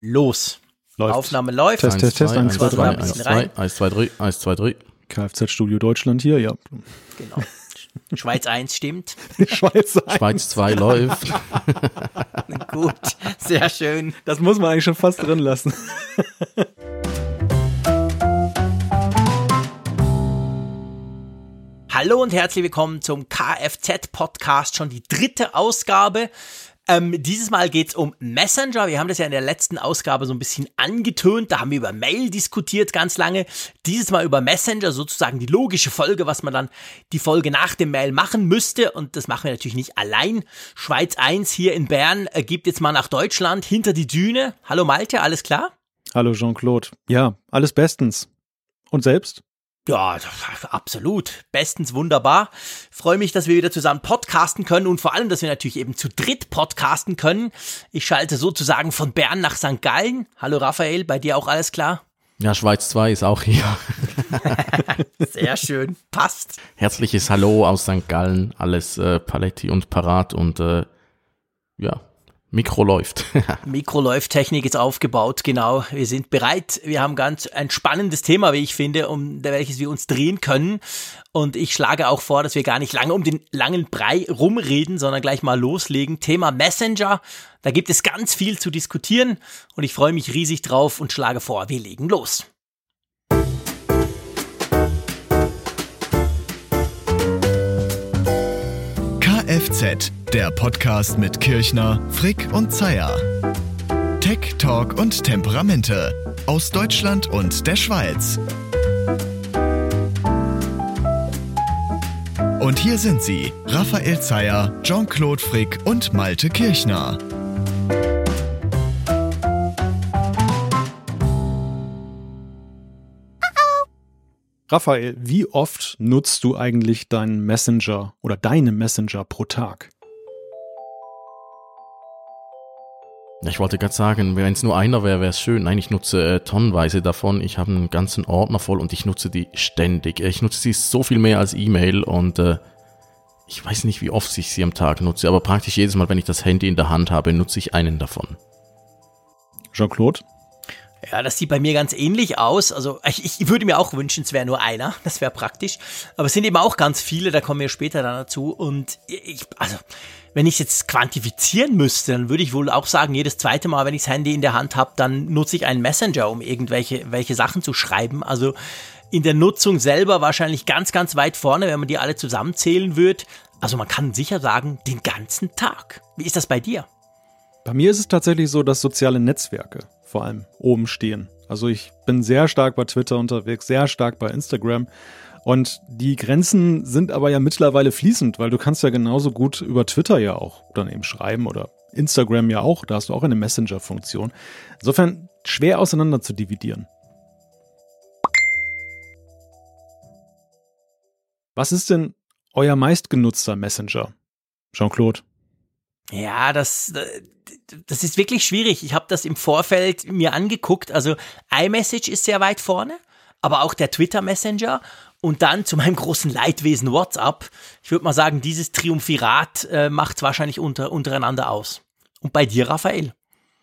los. Läuft. Aufnahme läuft. Test, Test, Test, 1, 2, 3, 1, 2, 1, 2, 3, 1, 2, 3. Kfz Studio Deutschland hier, ja. Genau. Schweiz 1 stimmt. Schweiz 1. Schweiz 2 läuft. Gut, sehr schön. Das muss man eigentlich schon fast drin lassen. Hallo und herzlich willkommen zum Kfz-Podcast, schon die dritte Ausgabe. Ähm, dieses Mal geht's um Messenger. Wir haben das ja in der letzten Ausgabe so ein bisschen angetönt. Da haben wir über Mail diskutiert ganz lange. Dieses Mal über Messenger, sozusagen die logische Folge, was man dann die Folge nach dem Mail machen müsste. Und das machen wir natürlich nicht allein. Schweiz 1 hier in Bern äh, gibt jetzt mal nach Deutschland hinter die Düne. Hallo Malte, alles klar? Hallo Jean-Claude. Ja, alles bestens. Und selbst? Ja, absolut. Bestens wunderbar. Freue mich, dass wir wieder zusammen podcasten können und vor allem, dass wir natürlich eben zu dritt podcasten können. Ich schalte sozusagen von Bern nach St. Gallen. Hallo Raphael, bei dir auch alles klar? Ja, Schweiz 2 ist auch hier. Sehr schön, passt. Herzliches Hallo aus St. Gallen, alles äh, Paletti und parat und äh, ja, Mikro läuft. Mikro läuft, Technik ist aufgebaut, genau. Wir sind bereit. Wir haben ganz ein spannendes Thema, wie ich finde, um welches wir uns drehen können. Und ich schlage auch vor, dass wir gar nicht lange um den langen Brei rumreden, sondern gleich mal loslegen. Thema Messenger. Da gibt es ganz viel zu diskutieren und ich freue mich riesig drauf und schlage vor, wir legen los. Kfz, der Podcast mit Kirchner, Frick und Zeier. Tech, Talk und Temperamente aus Deutschland und der Schweiz. Und hier sind sie, Raphael Zeyer, Jean-Claude Frick und Malte Kirchner. Raphael, wie oft nutzt du eigentlich deinen Messenger oder deine Messenger pro Tag? Ich wollte gerade sagen, wenn es nur einer wäre, wäre es schön. Nein, ich nutze äh, tonnenweise davon. Ich habe einen ganzen Ordner voll und ich nutze die ständig. Ich nutze sie so viel mehr als E-Mail und äh, ich weiß nicht, wie oft ich sie am Tag nutze, aber praktisch jedes Mal, wenn ich das Handy in der Hand habe, nutze ich einen davon. Jean-Claude? Ja, das sieht bei mir ganz ähnlich aus. Also ich, ich würde mir auch wünschen, es wäre nur einer. Das wäre praktisch. Aber es sind eben auch ganz viele, da kommen wir später dann dazu. Und ich, also, wenn ich es jetzt quantifizieren müsste, dann würde ich wohl auch sagen, jedes zweite Mal, wenn ich das Handy in der Hand habe, dann nutze ich einen Messenger, um irgendwelche welche Sachen zu schreiben. Also in der Nutzung selber wahrscheinlich ganz, ganz weit vorne, wenn man die alle zusammenzählen würde. Also man kann sicher sagen, den ganzen Tag. Wie ist das bei dir? Bei mir ist es tatsächlich so, dass soziale Netzwerke vor allem oben stehen. Also ich bin sehr stark bei Twitter unterwegs, sehr stark bei Instagram. Und die Grenzen sind aber ja mittlerweile fließend, weil du kannst ja genauso gut über Twitter ja auch dann eben schreiben oder Instagram ja auch. Da hast du auch eine Messenger-Funktion. Insofern schwer auseinander zu dividieren. Was ist denn euer meistgenutzter Messenger? Jean-Claude. Ja, das, das ist wirklich schwierig. Ich habe das im Vorfeld mir angeguckt. Also iMessage ist sehr weit vorne, aber auch der Twitter Messenger und dann zu meinem großen Leidwesen WhatsApp. Ich würde mal sagen, dieses Triumphirat äh, macht es wahrscheinlich unter, untereinander aus. Und bei dir, Raphael?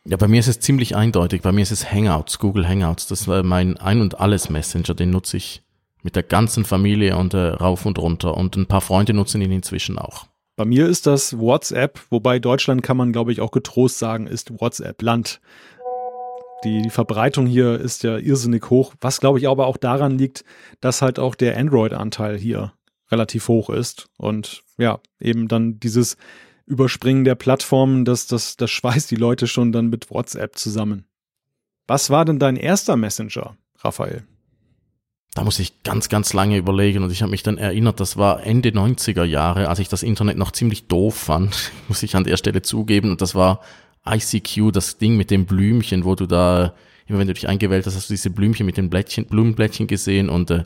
Ja, bei mir ist es ziemlich eindeutig. Bei mir ist es Hangouts, Google Hangouts. Das war mein Ein- und Alles Messenger. Den nutze ich mit der ganzen Familie und äh, rauf und runter. Und ein paar Freunde nutzen ihn inzwischen auch. Bei mir ist das WhatsApp, wobei Deutschland kann man, glaube ich, auch getrost sagen, ist WhatsApp Land. Die, die Verbreitung hier ist ja irrsinnig hoch, was glaube ich aber auch daran liegt, dass halt auch der Android-Anteil hier relativ hoch ist. Und ja, eben dann dieses Überspringen der Plattformen, das, das, das schweißt die Leute schon dann mit WhatsApp zusammen. Was war denn dein erster Messenger, Raphael? Da muss ich ganz, ganz lange überlegen und ich habe mich dann erinnert, das war Ende 90er Jahre, als ich das Internet noch ziemlich doof fand, muss ich an der Stelle zugeben. Und das war ICQ, das Ding mit dem Blümchen, wo du da, immer wenn du dich eingewählt hast, hast du diese Blümchen mit den Blättchen, Blumenblättchen gesehen und äh,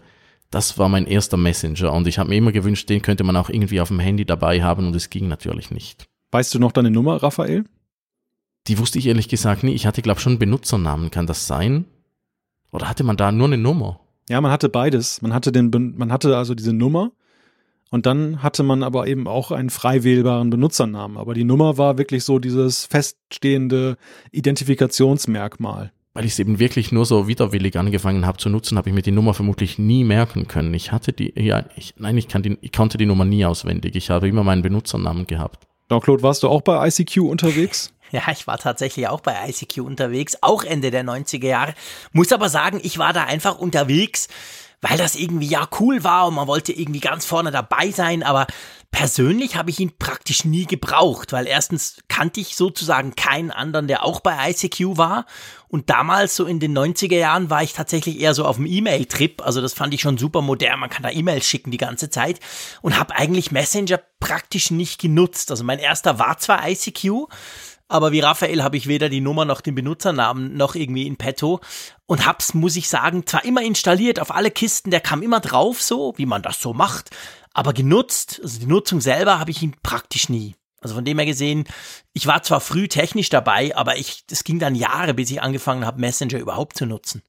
das war mein erster Messenger und ich habe mir immer gewünscht, den könnte man auch irgendwie auf dem Handy dabei haben und es ging natürlich nicht. Weißt du noch deine Nummer, Raphael? Die wusste ich ehrlich gesagt nie. Ich hatte, glaube schon einen Benutzernamen. Kann das sein? Oder hatte man da nur eine Nummer? Ja, man hatte beides. Man hatte den, man hatte also diese Nummer Und dann hatte man aber eben auch einen frei wählbaren Benutzernamen. Aber die Nummer war wirklich so dieses feststehende Identifikationsmerkmal. Weil ich es eben wirklich nur so widerwillig angefangen habe zu nutzen, habe ich mir die Nummer vermutlich nie merken können. Ich hatte die, ja, ich, nein, ich, kann die, ich konnte die Nummer nie auswendig. Ich habe immer meinen Benutzernamen gehabt. Jean-Claude, warst du auch bei ICQ unterwegs? Ja, ich war tatsächlich auch bei ICQ unterwegs, auch Ende der 90er Jahre. Muss aber sagen, ich war da einfach unterwegs, weil das irgendwie ja cool war und man wollte irgendwie ganz vorne dabei sein, aber persönlich habe ich ihn praktisch nie gebraucht, weil erstens kannte ich sozusagen keinen anderen, der auch bei ICQ war und damals so in den 90er Jahren war ich tatsächlich eher so auf dem E-Mail-Trip, also das fand ich schon super modern, man kann da E-Mails schicken die ganze Zeit und habe eigentlich Messenger praktisch nicht genutzt. Also mein erster war zwar ICQ, aber wie Raphael habe ich weder die Nummer noch den Benutzernamen noch irgendwie in petto und hab's, muss ich sagen, zwar immer installiert auf alle Kisten, der kam immer drauf so, wie man das so macht, aber genutzt, also die Nutzung selber habe ich ihn praktisch nie. Also von dem her gesehen, ich war zwar früh technisch dabei, aber ich, es ging dann Jahre, bis ich angefangen habe, Messenger überhaupt zu nutzen.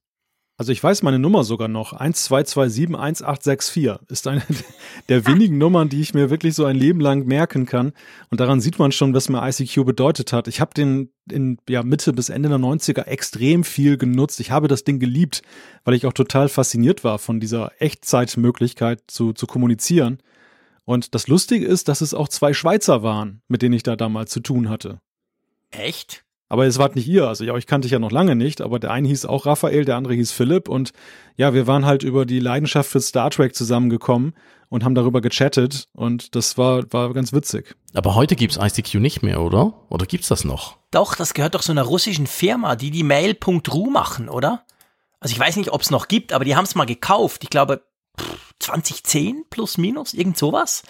Also ich weiß meine Nummer sogar noch. 12271864 ist eine der wenigen Nummern, die ich mir wirklich so ein Leben lang merken kann. Und daran sieht man schon, was mir ICQ bedeutet hat. Ich habe den in ja, Mitte bis Ende der 90er extrem viel genutzt. Ich habe das Ding geliebt, weil ich auch total fasziniert war von dieser Echtzeitmöglichkeit zu, zu kommunizieren. Und das Lustige ist, dass es auch zwei Schweizer waren, mit denen ich da damals zu tun hatte. Echt? Aber es war nicht ihr. Also ja, ich kannte ich ja noch lange nicht, aber der eine hieß auch Raphael, der andere hieß Philipp und ja, wir waren halt über die Leidenschaft für Star Trek zusammengekommen und haben darüber gechattet und das war, war ganz witzig. Aber heute gibt's ICQ nicht mehr, oder? Oder gibt's das noch? Doch, das gehört doch so einer russischen Firma, die die Mail.ru machen, oder? Also ich weiß nicht, ob es noch gibt, aber die haben es mal gekauft. Ich glaube 2010 plus minus, irgend sowas.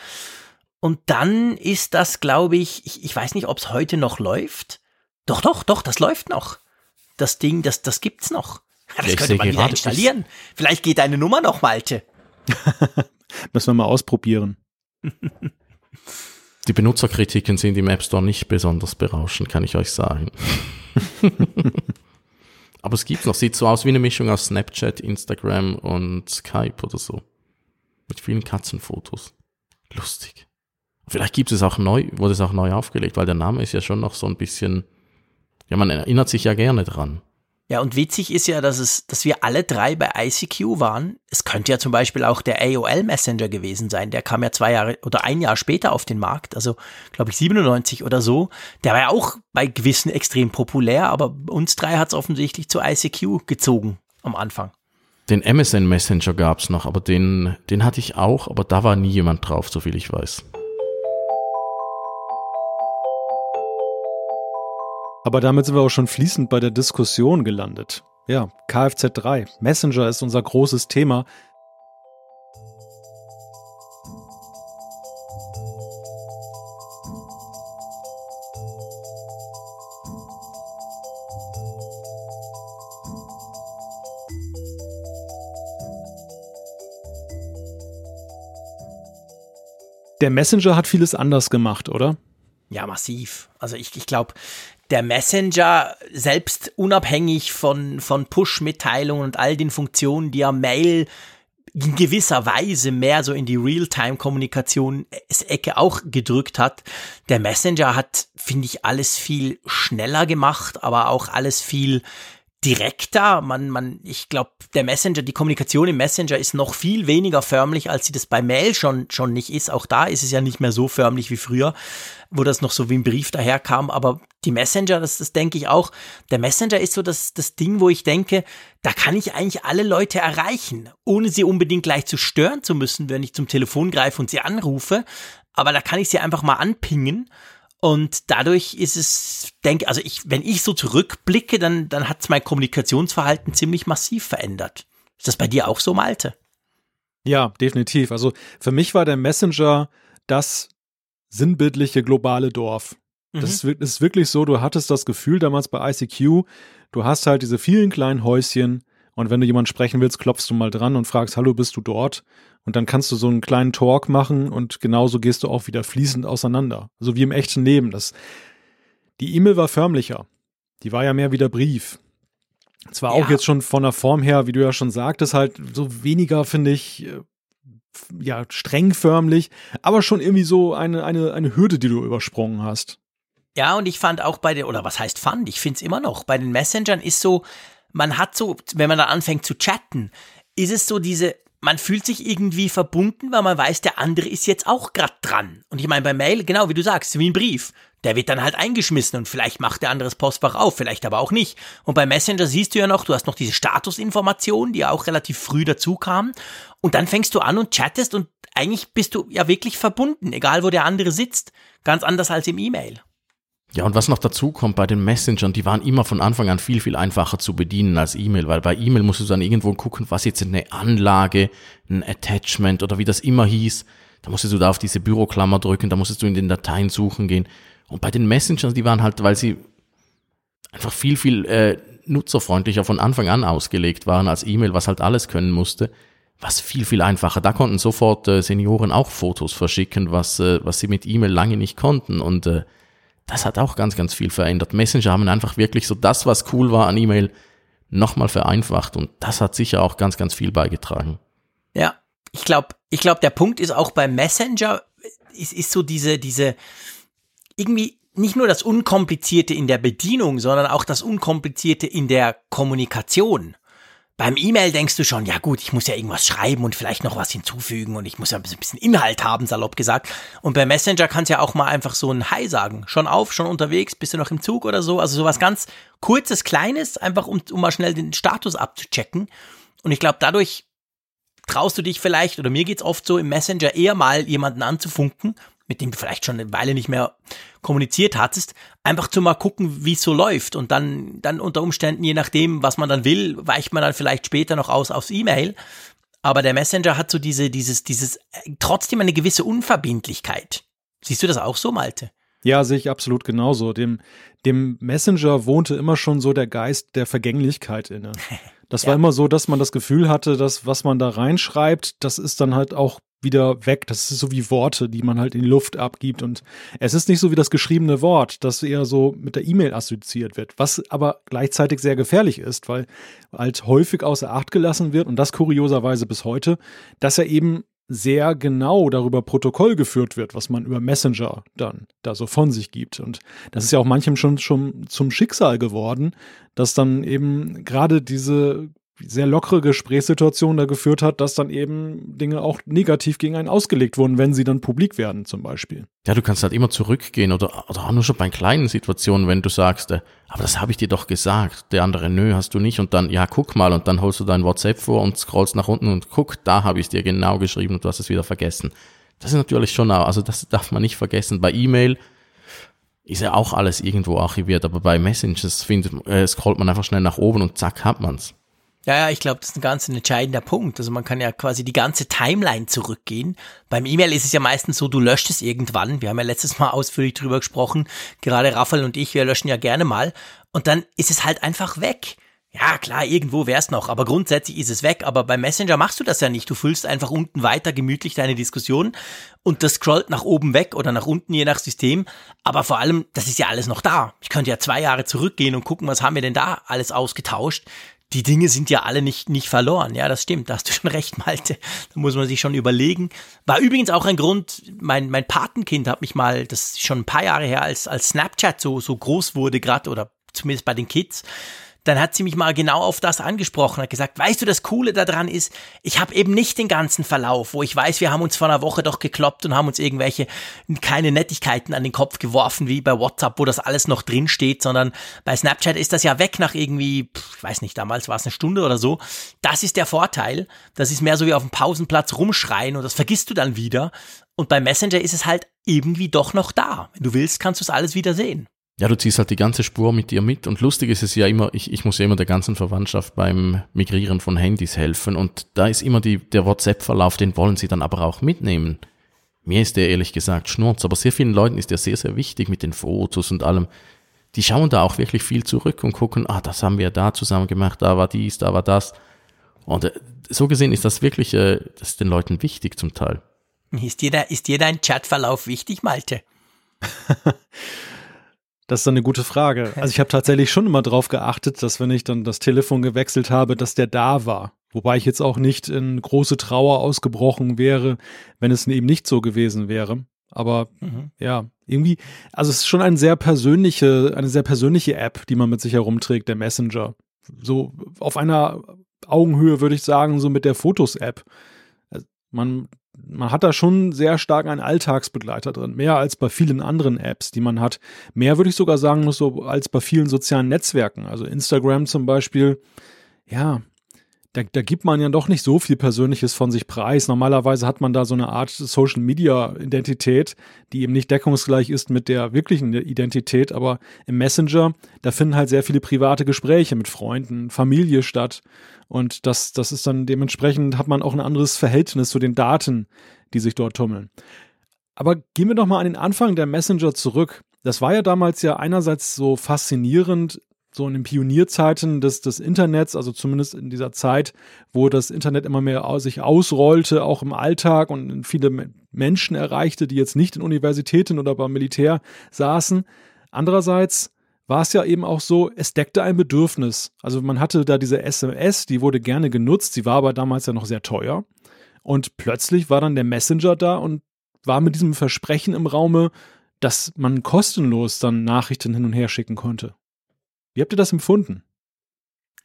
Und dann ist das, glaube ich, ich, ich weiß nicht, ob es heute noch läuft. Doch, doch, doch, das läuft noch. Das Ding, das, das gibt's noch. Das Ja, ich könnte man wieder installieren. Vielleicht geht deine Nummer noch, Malte. Müssen wir mal ausprobieren. Die Benutzerkritiken sind im App Store nicht besonders berauschend, kann ich euch sagen. Aber es gibt noch, sieht so aus wie eine Mischung aus Snapchat, Instagram und Skype oder so. Mit vielen Katzenfotos. Lustig. Vielleicht gibt es auch neu, wurde es auch neu aufgelegt, weil der Name ist ja schon noch so ein bisschen, ja, man erinnert sich ja gerne dran. Ja, und witzig ist ja, dass es, dass wir alle drei bei ICQ waren. Es könnte ja zum Beispiel auch der AOL Messenger gewesen sein. Der kam ja zwei Jahre oder ein Jahr später auf den Markt. Also, glaube ich, 97 oder so. Der war ja auch bei gewissen extrem populär, aber uns drei hat es offensichtlich zu ICQ gezogen am Anfang. Den MSN Messenger gab's noch, aber den, den hatte ich auch, aber da war nie jemand drauf, soviel ich weiß. Aber damit sind wir auch schon fließend bei der Diskussion gelandet. Ja, Kfz 3. Messenger ist unser großes Thema. Der Messenger hat vieles anders gemacht, oder? Ja, massiv. Also ich, ich glaube, der Messenger, selbst unabhängig von, von Push-Mitteilungen und all den Funktionen, die ja Mail in gewisser Weise mehr so in die Realtime-Kommunikation-Ecke auch gedrückt hat. Der Messenger hat, finde ich, alles viel schneller gemacht, aber auch alles viel direkter. Man, man, ich glaube, der Messenger, die Kommunikation im Messenger ist noch viel weniger förmlich, als sie das bei Mail schon, schon nicht ist. Auch da ist es ja nicht mehr so förmlich wie früher, wo das noch so wie ein Brief daherkam. Aber die Messenger, das, das denke ich auch. Der Messenger ist so das, das Ding, wo ich denke, da kann ich eigentlich alle Leute erreichen, ohne sie unbedingt gleich zu stören zu müssen, wenn ich zum Telefon greife und sie anrufe. Aber da kann ich sie einfach mal anpingen und dadurch ist es, denke, also ich, wenn ich so zurückblicke, dann, dann hat es mein Kommunikationsverhalten ziemlich massiv verändert. Ist das bei dir auch so, Malte? Ja, definitiv. Also für mich war der Messenger das sinnbildliche globale Dorf. Das ist, wir- ist wirklich so, du hattest das Gefühl damals bei ICQ, du hast halt diese vielen kleinen Häuschen und wenn du jemanden sprechen willst, klopfst du mal dran und fragst, hallo, bist du dort? Und dann kannst du so einen kleinen Talk machen und genauso gehst du auch wieder fließend auseinander. Also wie im echten Leben. Das, die E-Mail war förmlicher. Die war ja mehr wie der Brief. Zwar auch Ja. jetzt schon von der Form her, wie du ja schon sagtest, halt so weniger, finde ich, äh, ja, streng förmlich, aber schon irgendwie so eine, eine, eine Hürde, die du übersprungen hast. Ja, und ich fand auch bei den, oder was heißt fand, ich finde es immer noch, bei den Messengern ist so, man hat so, wenn man da anfängt zu chatten, ist es so diese, man fühlt sich irgendwie verbunden, weil man weiß, der andere ist jetzt auch grad dran. Und ich meine, bei Mail, genau wie du sagst, wie ein Brief. Der wird dann halt eingeschmissen und vielleicht macht der andere das Postfach auf, vielleicht aber auch nicht. Und bei Messenger siehst du ja noch, du hast noch diese Statusinformationen, die ja auch relativ früh dazu kamen. Und dann fängst du an und chattest und eigentlich bist du ja wirklich verbunden, egal wo der andere sitzt. Ganz anders als im E-Mail. Ja, und was noch dazu kommt bei den Messengern, die waren immer von Anfang an viel, viel einfacher zu bedienen als E-Mail, weil bei E-Mail musst du dann irgendwo gucken, was jetzt eine Anlage, ein Attachment oder wie das immer hieß. Da musstest du da auf diese Büroklammer drücken, da musstest du in den Dateien suchen gehen. Und bei den Messengern, die waren halt, weil sie einfach viel, viel äh, nutzerfreundlicher von Anfang an ausgelegt waren als E-Mail, was halt alles können musste, was viel, viel einfacher. Da konnten sofort äh, Senioren auch Fotos verschicken, was, äh, was sie mit E-Mail lange nicht konnten. Und äh, das hat auch ganz, ganz viel verändert. Messenger haben einfach wirklich so das, was cool war an E-Mail, nochmal vereinfacht und das hat sicher auch ganz, ganz viel beigetragen. Ja, ich glaube, ich glaube, der Punkt ist auch beim Messenger, ist, ist so diese, diese, irgendwie nicht nur das Unkomplizierte in der Bedienung, sondern auch das Unkomplizierte in der Kommunikation. Beim E-Mail denkst du schon, ja gut, ich muss ja irgendwas schreiben und vielleicht noch was hinzufügen und ich muss ja ein bisschen Inhalt haben, salopp gesagt. Und bei Messenger kannst du ja auch mal einfach so ein Hi sagen. Schon auf, schon unterwegs, bist du noch im Zug oder so. Also sowas ganz kurzes, kleines, einfach um, um mal schnell den Status abzuchecken. Und ich glaube, dadurch traust du dich vielleicht, oder mir geht's oft so, im Messenger eher mal jemanden anzufunken mit dem du vielleicht schon eine Weile nicht mehr kommuniziert hattest, einfach zu mal gucken, wie es so läuft und dann, dann unter Umständen, je nachdem, was man dann will, weicht man dann vielleicht später noch aus aufs E-Mail. Aber der Messenger hat so diese, dieses, dieses, trotzdem eine gewisse Unverbindlichkeit. Siehst du das auch so, Malte? Ja, sehe ich absolut genauso. Dem, dem Messenger wohnte immer schon so der Geist der Vergänglichkeit inne. Das ja. war immer so, dass man das Gefühl hatte, dass was man da reinschreibt, das ist dann halt auch wieder weg. Das ist so wie Worte, die man halt in die Luft abgibt. Und es ist nicht so wie das geschriebene Wort, das eher so mit der E-Mail assoziiert wird, was aber gleichzeitig sehr gefährlich ist, weil halt häufig außer Acht gelassen wird und das kurioserweise bis heute, dass er eben sehr genau darüber Protokoll geführt wird, was man über Messenger dann da so von sich gibt. Und das ist ja auch manchem schon, schon zum Schicksal geworden, dass dann eben gerade diese sehr lockere Gesprächssituation da geführt hat, dass dann eben Dinge auch negativ gegen einen ausgelegt wurden, wenn sie dann publik werden zum Beispiel. Ja, du kannst halt immer zurückgehen oder, oder auch nur schon bei kleinen Situationen, wenn du sagst, äh, aber das habe ich dir doch gesagt, der andere, nö, hast du nicht und dann, ja, guck mal und dann holst du dein WhatsApp vor und scrollst nach unten und guck, da habe ich dir genau geschrieben und du hast es wieder vergessen. Das ist natürlich schon, also das darf man nicht vergessen. Bei E-Mail ist ja auch alles irgendwo archiviert, aber bei Messages findet, äh, scrollt man einfach schnell nach oben und zack, hat man's. Ja, ja, ich glaube, das ist ein ganz entscheidender Punkt. Also man kann ja quasi die ganze Timeline zurückgehen. Beim E-Mail ist es ja meistens so, du löscht es irgendwann. Wir haben ja letztes Mal ausführlich drüber gesprochen. Gerade Raphael und ich, wir löschen ja gerne mal. Und dann ist es halt einfach weg. Ja, klar, irgendwo wär's noch, aber grundsätzlich ist es weg. Aber beim Messenger machst du das ja nicht. Du füllst einfach unten weiter gemütlich deine Diskussion und das scrollt nach oben weg oder nach unten, je nach System. Aber vor allem, das ist ja alles noch da. Ich könnte ja zwei Jahre zurückgehen und gucken, was haben wir denn da alles ausgetauscht die Dinge sind ja alle nicht, nicht verloren. Ja, das stimmt. Da hast du schon recht, Malte. Da muss man sich schon überlegen. War übrigens auch ein Grund, mein, mein Patenkind hat mich mal, das ist schon ein paar Jahre her, als, als Snapchat so, so groß wurde gerade oder zumindest bei den Kids, dann hat sie mich mal genau auf das angesprochen, hat gesagt, weißt du, das Coole daran ist, ich habe eben nicht den ganzen Verlauf, wo ich weiß, wir haben uns vor einer Woche doch gekloppt und haben uns irgendwelche keine Nettigkeiten an den Kopf geworfen, wie bei WhatsApp, wo das alles noch drin steht, sondern bei Snapchat ist das ja weg nach irgendwie, ich weiß nicht, damals war es eine Stunde oder so. Das ist der Vorteil. Das ist mehr so wie auf dem Pausenplatz rumschreien und das vergisst du dann wieder. Und bei Messenger ist es halt irgendwie doch noch da. Wenn du willst, kannst du es alles wieder sehen. Ja, du ziehst halt die ganze Spur mit dir mit und lustig ist es ja immer, ich, ich muss ja immer der ganzen Verwandtschaft beim Migrieren von Handys helfen und da ist immer die, der WhatsApp-Verlauf, den wollen sie dann aber auch mitnehmen. Mir ist der ehrlich gesagt Schnurz, aber sehr vielen Leuten ist der sehr, sehr wichtig mit den Fotos und allem. Die schauen da auch wirklich viel zurück und gucken, ah, das haben wir da zusammen gemacht, da war dies, da war das. Und äh, so gesehen ist das wirklich, äh, das ist den Leuten wichtig zum Teil. Ist dir, da, ist dir dein Chatverlauf wichtig, Malte? Das ist eine gute Frage. Also ich habe tatsächlich schon immer darauf geachtet, dass wenn ich dann das Telefon gewechselt habe, dass der da war. Wobei ich jetzt auch nicht in große Trauer ausgebrochen wäre, wenn es eben nicht so gewesen wäre. Aber mhm. ja, irgendwie, also es ist schon eine sehr persönliche, eine sehr persönliche App, die man mit sich herumträgt, der Messenger. So auf einer Augenhöhe würde ich sagen, so mit der Fotos-App. Man, man hat da schon sehr stark einen Alltagsbegleiter drin, mehr als bei vielen anderen Apps, die man hat. Mehr würde ich sogar sagen, so als bei vielen sozialen Netzwerken. Also Instagram zum Beispiel, ja, da, da gibt man ja doch nicht so viel Persönliches von sich preis. Normalerweise hat man da so eine Art Social Media Identität, die eben nicht deckungsgleich ist mit der wirklichen Identität, aber im Messenger, da finden halt sehr viele private Gespräche mit Freunden, Familie statt. Und das, das ist dann dementsprechend hat man auch ein anderes Verhältnis zu den Daten, die sich dort tummeln. Aber gehen wir doch mal an den Anfang der Messenger zurück. Das war ja damals ja einerseits so faszinierend, so in den Pionierzeiten des, des Internets, also zumindest in dieser Zeit, wo das Internet immer mehr sich ausrollte, auch im Alltag und viele Menschen erreichte, die jetzt nicht in Universitäten oder beim Militär saßen. Andererseits war es ja eben auch so, es deckte ein Bedürfnis. Also man hatte da diese SMS, die wurde gerne genutzt, sie war aber damals ja noch sehr teuer. Und plötzlich war dann der Messenger da und war mit diesem Versprechen im Raume, dass man kostenlos dann Nachrichten hin und her schicken konnte. Wie habt ihr das empfunden?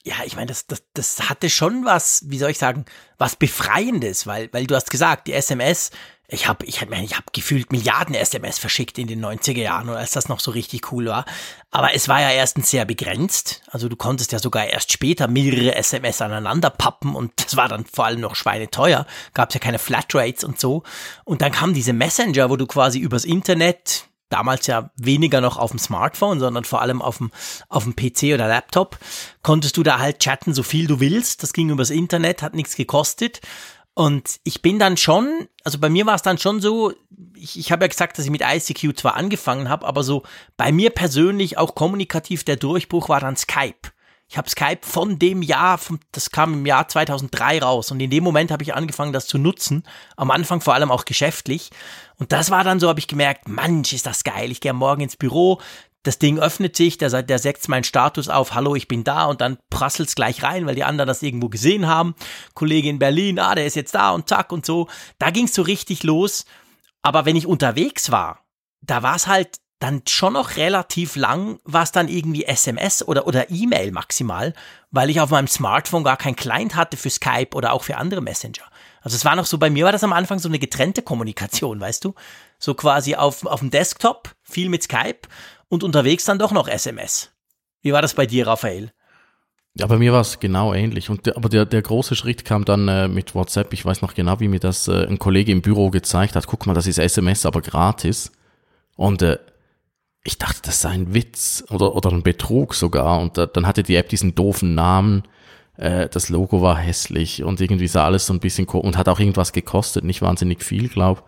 Ja, ich meine, das, das, das hatte schon was, wie soll ich sagen, was Befreiendes, weil, weil du hast gesagt, die SMS, ich habe ich hab, ich hab gefühlt Milliarden SMS verschickt in den 90er Jahren, als das noch so richtig cool war. Aber es war ja erstens sehr begrenzt. Also du konntest ja sogar erst später mehrere SMS aneinander pappen und das war dann vor allem noch schweineteuer. Gab es ja keine Flatrates und so. Und dann kam diese Messenger, wo du quasi übers Internet damals ja weniger noch auf dem Smartphone, sondern vor allem auf dem, auf dem PC oder Laptop, konntest du da halt chatten, so viel du willst. Das ging übers Internet, hat nichts gekostet. Und ich bin dann schon, also bei mir war es dann schon so, ich, ich habe ja gesagt, dass ich mit ICQ zwar angefangen habe, aber so bei mir persönlich auch kommunikativ der Durchbruch war dann Skype. Ich habe Skype von dem Jahr, das kam im Jahr 2003 raus und in dem Moment habe ich angefangen, das zu nutzen. Am Anfang vor allem auch geschäftlich. Und das war dann so, habe ich gemerkt, Mensch, ist das geil. Ich gehe morgen ins Büro, das Ding öffnet sich, der, der setzt meinen Status auf, hallo, ich bin da und dann prasselt's gleich rein, weil die anderen das irgendwo gesehen haben. Kollege in Berlin, ah, der ist jetzt da und zack und so. Da ging's so richtig los. Aber wenn ich unterwegs war, da war's halt dann schon noch relativ lang war es dann irgendwie SMS oder, oder E-Mail maximal, weil ich auf meinem Smartphone gar kein Client hatte für Skype oder auch für andere Messenger. Also es war noch so, bei mir war das am Anfang so eine getrennte Kommunikation, weißt du? So quasi auf, auf dem Desktop, viel mit Skype und unterwegs dann doch noch SMS. Wie war das bei dir, Raphael? Ja, bei mir war es genau ähnlich. Und der, aber der, der große Schritt kam dann äh, mit WhatsApp. Ich weiß noch genau, wie mir das äh, ein Kollege im Büro gezeigt hat. Guck mal, das ist SMS, aber gratis. Und äh, ich dachte, das sei ein Witz oder, oder ein Betrug sogar. Und äh, dann hatte die App diesen doofen Namen. Äh, das Logo war hässlich und irgendwie sah alles so ein bisschen und hat auch irgendwas gekostet, nicht wahnsinnig viel, glaub.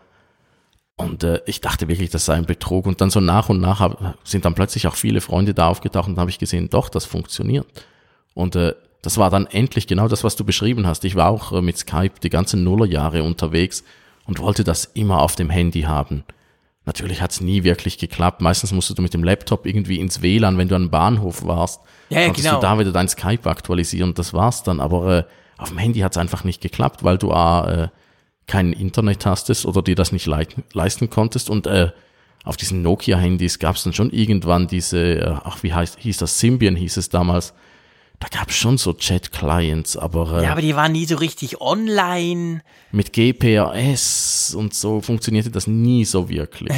Und äh, ich dachte wirklich, das sei ein Betrug. Und dann so nach und nach hab, sind dann plötzlich auch viele Freunde da aufgetaucht und habe ich gesehen, doch, das funktioniert. Und äh, das war dann endlich genau das, was du beschrieben hast. Ich war auch äh, mit Skype die ganzen Nullerjahre unterwegs und wollte das immer auf dem Handy haben. Natürlich hat's nie wirklich geklappt. Meistens musstest du mit dem Laptop irgendwie ins WLAN, wenn du an einem Bahnhof warst. Ja, ja konntest genau. du da wieder dein Skype aktualisieren. Das war's dann. Aber äh, auf dem Handy hat's einfach nicht geklappt, weil du äh, kein Internet hastest oder dir das nicht leisten konntest. Und äh, auf diesen Nokia-Handys gab's dann schon irgendwann diese, äh, ach wie heißt, hieß das, Symbian hieß es damals, da gab es schon so Chat-Clients, aber. Äh, ja, aber die waren nie so richtig online. Mit GPRS und so funktionierte das nie so wirklich.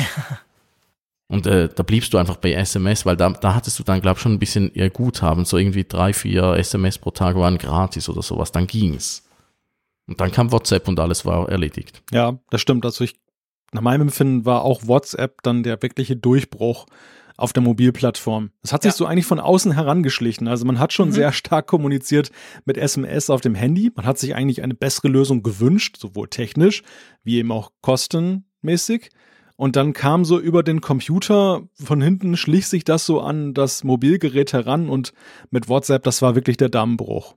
und äh, da bliebst du einfach bei SMS, weil da, da hattest du dann, glaub ich, schon ein bisschen eher Guthaben. So irgendwie drei, vier SMS pro Tag waren gratis oder sowas. Dann ging's. Und dann kam WhatsApp und alles war erledigt. Ja, das stimmt. Also ich, nach meinem Empfinden war auch WhatsApp dann der wirkliche Durchbruch auf der Mobilplattform. Es hat sich ja. so eigentlich von außen herangeschlichen. Also man hat schon mhm. sehr stark kommuniziert mit SMS auf dem Handy. Man hat sich eigentlich eine bessere Lösung gewünscht, sowohl technisch wie eben auch kostenmäßig. Und dann kam so über den Computer von hinten schlich sich das so an das Mobilgerät heran und mit WhatsApp, das war wirklich der Dammbruch.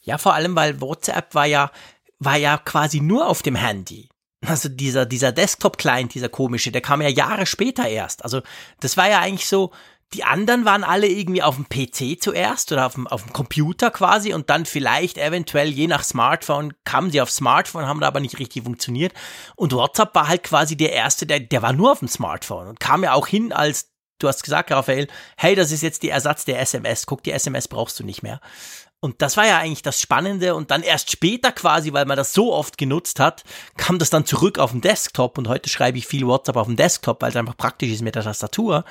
Ja, vor allem, weil WhatsApp war ja, war ja quasi nur auf dem Handy. Also dieser, dieser Desktop-Client, dieser komische, der kam ja Jahre später erst. Also das war ja eigentlich so, Die anderen waren alle irgendwie auf dem PC zuerst oder auf dem, auf dem Computer quasi und dann vielleicht eventuell je nach Smartphone kamen sie auf Smartphone, haben da aber nicht richtig funktioniert. Und WhatsApp war halt quasi der erste, der, der war nur auf dem Smartphone und kam ja auch hin als du hast gesagt, Raphael, hey, das ist jetzt die Ersatz der SMS. Guck, die SMS brauchst du nicht mehr. Und das war ja eigentlich das Spannende. Und dann erst später quasi, weil man das so oft genutzt hat, kam das dann zurück auf den Desktop. Und heute schreibe ich viel WhatsApp auf dem Desktop, weil es einfach praktisch ist mit der Tastatur.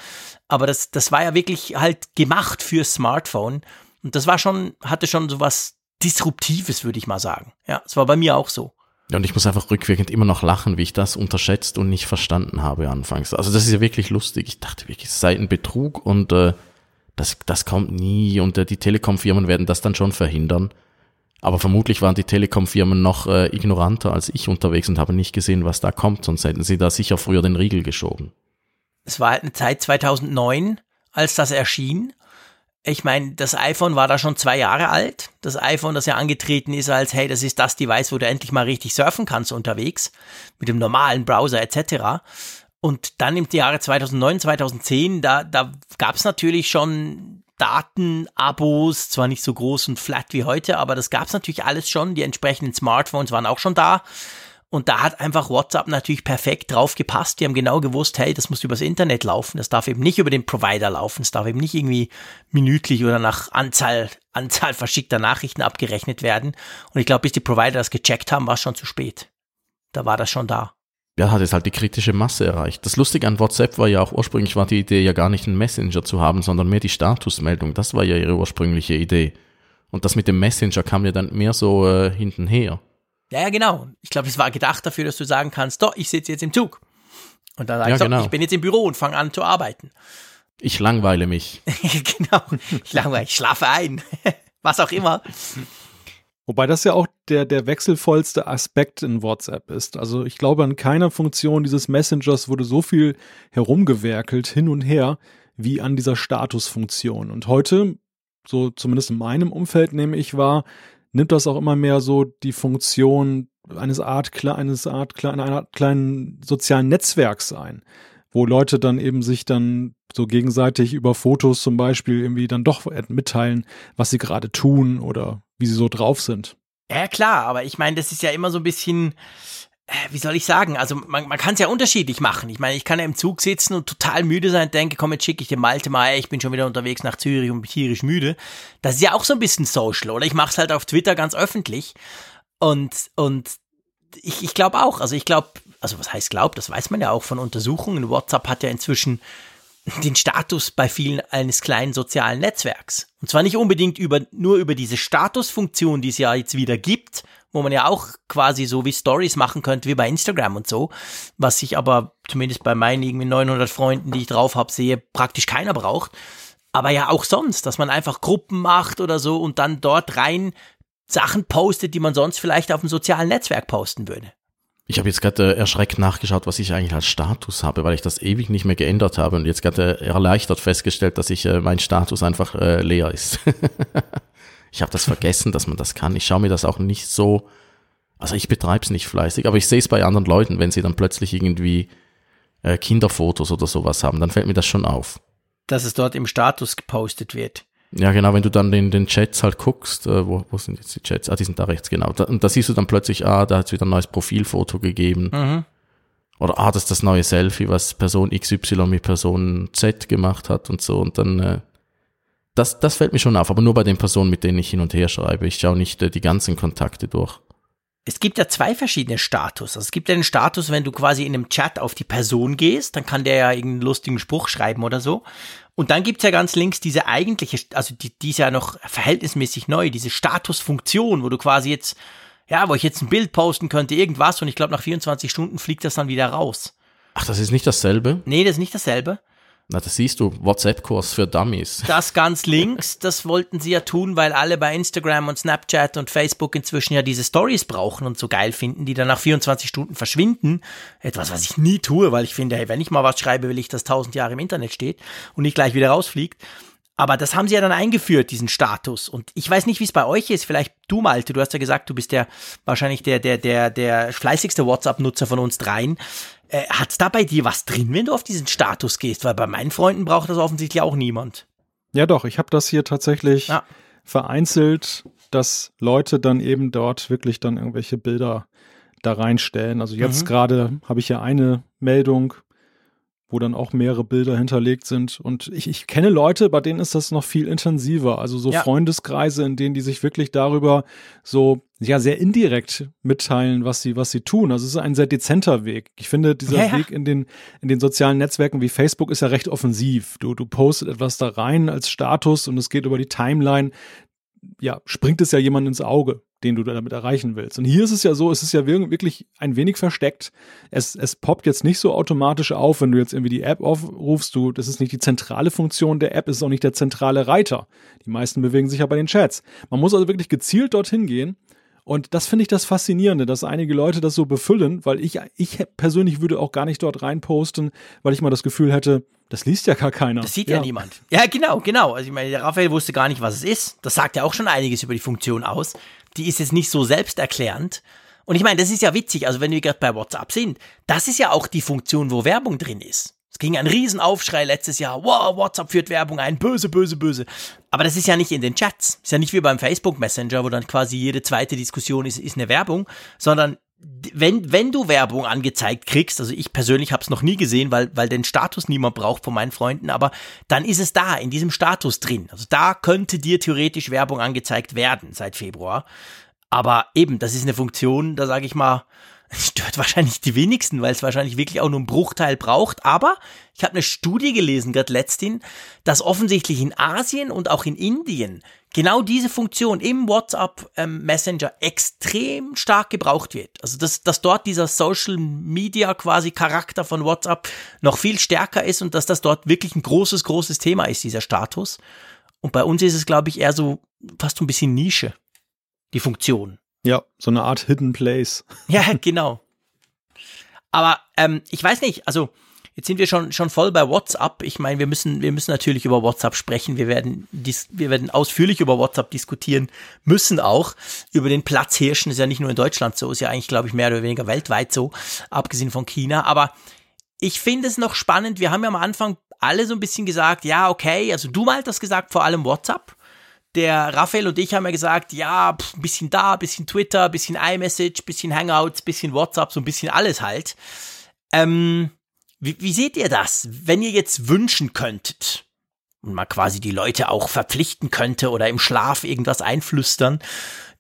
Aber das, das war ja wirklich halt gemacht fürs Smartphone. Und das war schon, hatte schon so was Disruptives, würde ich mal sagen. Ja, es war bei mir auch so. Ja, und ich muss einfach rückwirkend immer noch lachen, wie ich das unterschätzt und nicht verstanden habe anfangs. Also das ist ja wirklich lustig. Ich dachte wirklich, es sei ein Betrug und äh, das, das kommt nie und äh, die Telekom-Firmen werden das dann schon verhindern. Aber vermutlich waren die Telekom-Firmen noch äh, ignoranter als ich unterwegs und haben nicht gesehen, was da kommt, sonst hätten sie da sicher früher den Riegel geschoben. Es war halt eine Zeit 2009, als das erschien. Ich meine, das iPhone war da schon zwei Jahre alt. Das iPhone, das ja angetreten ist als, hey, das ist das Device, wo du endlich mal richtig surfen kannst unterwegs, mit dem normalen Browser etc. Und dann im Jahre 2009, 2010, da, da gab es natürlich schon Datenabos, zwar nicht so groß und flat wie heute, aber das gab es natürlich alles schon. Die entsprechenden Smartphones waren auch schon da. Und da hat einfach WhatsApp natürlich perfekt drauf gepasst. Die haben genau gewusst, hey, das muss übers Internet laufen. Das darf eben nicht über den Provider laufen. Es darf eben nicht irgendwie minütlich oder nach Anzahl, Anzahl verschickter Nachrichten abgerechnet werden. Und ich glaube, bis die Provider das gecheckt haben, war es schon zu spät. Da war das schon da ja, hat es halt die kritische Masse erreicht. Das Lustige an WhatsApp war ja auch ursprünglich war die Idee ja gar nicht einen Messenger zu haben, sondern mehr die Statusmeldung. Das war ja ihre ursprüngliche Idee. Und das mit dem Messenger kam ja dann mehr so äh, hintenher. Ja, ja, genau. Ich glaube, es war gedacht dafür, dass du sagen kannst, doch, ich sitze jetzt im Zug. Und dann sagst ja, genau. ich bin jetzt im Büro und fange an zu arbeiten. Ich langweile mich. genau. Ich langweile, ich schlafe ein. Was auch immer. Wobei das ja auch der, der wechselvollste Aspekt in WhatsApp ist. Also ich glaube, an keiner Funktion dieses Messengers wurde so viel herumgewerkelt, hin und her, wie an dieser Statusfunktion. Und heute, so zumindest in meinem Umfeld nehme ich wahr, nimmt das auch immer mehr so die Funktion eines Art, eines Art, einer Art kleinen sozialen Netzwerks ein, wo Leute dann eben sich dann so gegenseitig über Fotos zum Beispiel irgendwie dann doch mitteilen, was sie gerade tun oder wie sie so drauf sind. Ja, klar, aber ich meine, das ist ja immer so ein bisschen, äh, wie soll ich sagen, also man, man kann es ja unterschiedlich machen. Ich meine, ich kann ja im Zug sitzen und total müde sein und denke, komm, jetzt schicke ich dem Malte mal, ich bin schon wieder unterwegs nach Zürich und bin tierisch müde. Das ist ja auch so ein bisschen social, oder? Ich mache es halt auf Twitter ganz öffentlich. Und, und ich, ich glaube auch, also ich glaube, also was heißt glaub, das weiß man ja auch von Untersuchungen. WhatsApp hat ja inzwischen den Status bei vielen eines kleinen sozialen Netzwerks. Und zwar nicht unbedingt über, nur über diese Statusfunktion, die es ja jetzt wieder gibt, wo man ja auch quasi so wie Stories machen könnte, wie bei Instagram und so, was ich aber zumindest bei meinen irgendwie 900 Freunden, die ich drauf habe, sehe, praktisch keiner braucht. Aber ja auch sonst, dass man einfach Gruppen macht oder so und dann dort rein Sachen postet, die man sonst vielleicht auf dem sozialen Netzwerk posten würde. Ich habe jetzt gerade äh, erschreckt nachgeschaut, was ich eigentlich als Status habe, weil ich das ewig nicht mehr geändert habe und jetzt gerade äh, erleichtert festgestellt, dass ich äh, mein Status einfach äh, leer ist. ich habe das vergessen, dass man das kann. Ich schaue mir das auch nicht so, also ich betreibe es nicht fleißig, aber ich sehe es bei anderen Leuten, wenn sie dann plötzlich irgendwie äh, Kinderfotos oder sowas haben, dann fällt mir das schon auf. Dass es dort im Status gepostet wird. Ja, genau, wenn du dann in den Chats halt guckst, äh, wo, wo sind jetzt die Chats? Ah, die sind da rechts, genau. Da, und da siehst du dann plötzlich, ah, da hat es wieder ein neues Profilfoto gegeben. Mhm. Oder ah, das ist das neue Selfie, was Person XY mit Person Z gemacht hat und so. Und dann, äh, das, das fällt mir schon auf, aber nur bei den Personen, mit denen ich hin und her schreibe. Ich schaue nicht äh, die ganzen Kontakte durch. Es gibt ja zwei verschiedene Status. Also es gibt ja den Status, wenn du quasi in einem Chat auf die Person gehst, dann kann der ja irgendeinen lustigen Spruch schreiben oder so. Und dann gibt's ja ganz links diese eigentliche, also die, die ist ja noch verhältnismäßig neu, diese Statusfunktion, wo du quasi jetzt, ja, wo ich jetzt ein Bild posten könnte, irgendwas, und ich glaube, nach 24 Stunden fliegt das dann wieder raus. Ach, das ist nicht dasselbe? Nee, das ist nicht dasselbe. Na, das siehst du, WhatsApp-Kurs für Dummies. Das ganz links, das wollten sie ja tun, weil alle bei Instagram und Snapchat und Facebook inzwischen ja diese Stories brauchen und so geil finden, die dann nach 24 Stunden verschwinden. Etwas, was ich nie tue, weil ich finde, hey, wenn ich mal was schreibe, will ich, dass tausend Jahre im Internet steht und nicht gleich wieder rausfliegt. Aber das haben sie ja dann eingeführt, diesen Status. Und ich weiß nicht, wie es bei euch ist. Vielleicht du, Malte, du hast ja gesagt, du bist der wahrscheinlich der, der, der, der fleißigste WhatsApp-Nutzer von uns dreien. Äh, hat's da bei dir was drin, wenn du auf diesen Status gehst? Weil bei meinen Freunden braucht das offensichtlich auch niemand. Ja, doch, ich habe das hier tatsächlich Ja. vereinzelt, dass Leute dann eben dort wirklich dann irgendwelche Bilder da reinstellen. Also jetzt Mhm. gerade habe ich ja eine Meldung, wo dann auch mehrere Bilder hinterlegt sind. Und ich, ich kenne Leute, bei denen ist das noch viel intensiver. Also so Ja. Freundeskreise, in denen die sich wirklich darüber so ja sehr indirekt mitteilen, was sie was sie tun. Also es ist ein sehr dezenter Weg. Ich finde dieser Ja, ja. Weg in den in den sozialen Netzwerken wie Facebook ist ja recht offensiv. Du du postest etwas da rein als Status und es geht über die Timeline. Ja, springt es ja jemand ins Auge, den du damit erreichen willst. Und hier ist es ja so, es ist ja wir- wirklich ein wenig versteckt. Es, es poppt jetzt nicht so automatisch auf, wenn du jetzt irgendwie die App aufrufst. Du, das ist nicht die zentrale Funktion der App, es ist auch nicht der zentrale Reiter. Die meisten bewegen sich ja bei den Chats. Man muss also wirklich gezielt dorthin gehen. Und das finde ich das Faszinierende, dass einige Leute das so befüllen, weil ich, ich persönlich würde auch gar nicht dort reinposten, weil ich mal das Gefühl hätte, das liest ja gar keiner. Das sieht ja, niemand. Ja, genau, genau. Also ich meine, der Raphael wusste gar nicht, was es ist. Das sagt ja auch schon einiges über die Funktion aus. Die ist jetzt nicht so selbsterklärend. Und ich meine, das ist ja witzig. Also wenn wir gerade bei WhatsApp sind, das ist ja auch die Funktion, wo Werbung drin ist. Es ging ein Riesenaufschrei letztes Jahr. Wow, WhatsApp führt Werbung ein. Böse, böse, böse. Aber das ist ja nicht in den Chats. Ist ja nicht wie beim Facebook Messenger, wo dann quasi jede zweite Diskussion ist, ist eine Werbung, sondern wenn, wenn du Werbung angezeigt kriegst, also ich persönlich habe es noch nie gesehen, weil, weil den Status niemand braucht von meinen Freunden, aber dann ist es da, in diesem Status drin. Also da könnte dir theoretisch Werbung angezeigt werden seit Februar. Aber eben, das ist eine Funktion, da sage ich mal, stört wahrscheinlich die wenigsten, weil es wahrscheinlich wirklich auch nur einen Bruchteil braucht. Aber ich habe eine Studie gelesen, gerade letzthin, dass offensichtlich in Asien und auch in Indien genau diese Funktion im WhatsApp ähm, Messenger extrem stark gebraucht wird. Also dass, dass dort dieser Social Media quasi Charakter von WhatsApp noch viel stärker ist und dass das dort wirklich ein großes, großes Thema ist, dieser Status. Und bei uns ist es, glaube ich, eher so fast so ein bisschen Nische, die Funktion. Ja, so eine Art Hidden Place. Ja, genau. Aber ähm, ich weiß nicht, also jetzt sind wir schon schon voll bei WhatsApp. Ich meine, wir müssen wir müssen natürlich über WhatsApp sprechen. Wir werden dis wir werden ausführlich über WhatsApp diskutieren müssen auch über den Platzhirschen. Ist ja nicht nur in Deutschland so, ist ja eigentlich glaube ich mehr oder weniger weltweit so, abgesehen von China. Aber ich finde es noch spannend. Wir haben ja am Anfang alle so ein bisschen gesagt, ja okay, also du mal das gesagt, vor allem WhatsApp der Raphael und ich haben ja gesagt, ja, pf, ein bisschen da, ein bisschen Twitter, ein bisschen iMessage, ein bisschen Hangouts, ein bisschen WhatsApp, so ein bisschen alles halt. Ähm, wie, wie seht ihr das, wenn ihr jetzt wünschen könntet und mal quasi die Leute auch verpflichten könnte oder im Schlaf irgendwas einflüstern,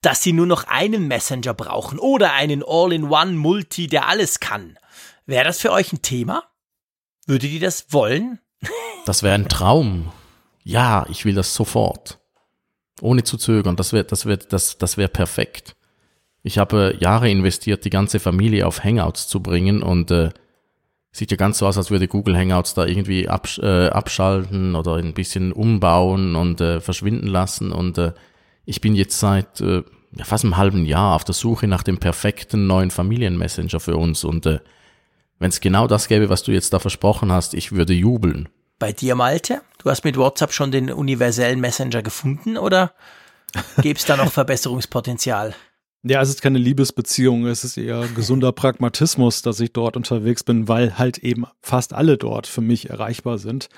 dass sie nur noch einen Messenger brauchen oder einen All-in-One-Multi, der alles kann? Wäre das für euch ein Thema? Würdet ihr das wollen? Das wäre ein Traum. Ja, ich will das sofort. Ohne zu zögern. Das wäre das wär, das, das wär perfekt. Ich habe Jahre investiert, die ganze Familie auf Hangouts zu bringen und äh, sieht ja ganz so aus, als würde Google Hangouts da irgendwie absch äh, abschalten oder ein bisschen umbauen und äh, verschwinden lassen. Und äh, ich bin jetzt seit äh, fast einem halben Jahr auf der Suche nach dem perfekten neuen Familienmessenger für uns. Und äh, wenn es genau das gäbe, was du jetzt da versprochen hast, ich würde jubeln. Bei dir, Malte? Du hast mit WhatsApp schon den universellen Messenger gefunden oder gäbe es da noch Verbesserungspotenzial? Ja, es ist keine Liebesbeziehung, es ist eher gesunder Pragmatismus, dass ich dort unterwegs bin, weil halt eben fast alle dort für mich erreichbar sind.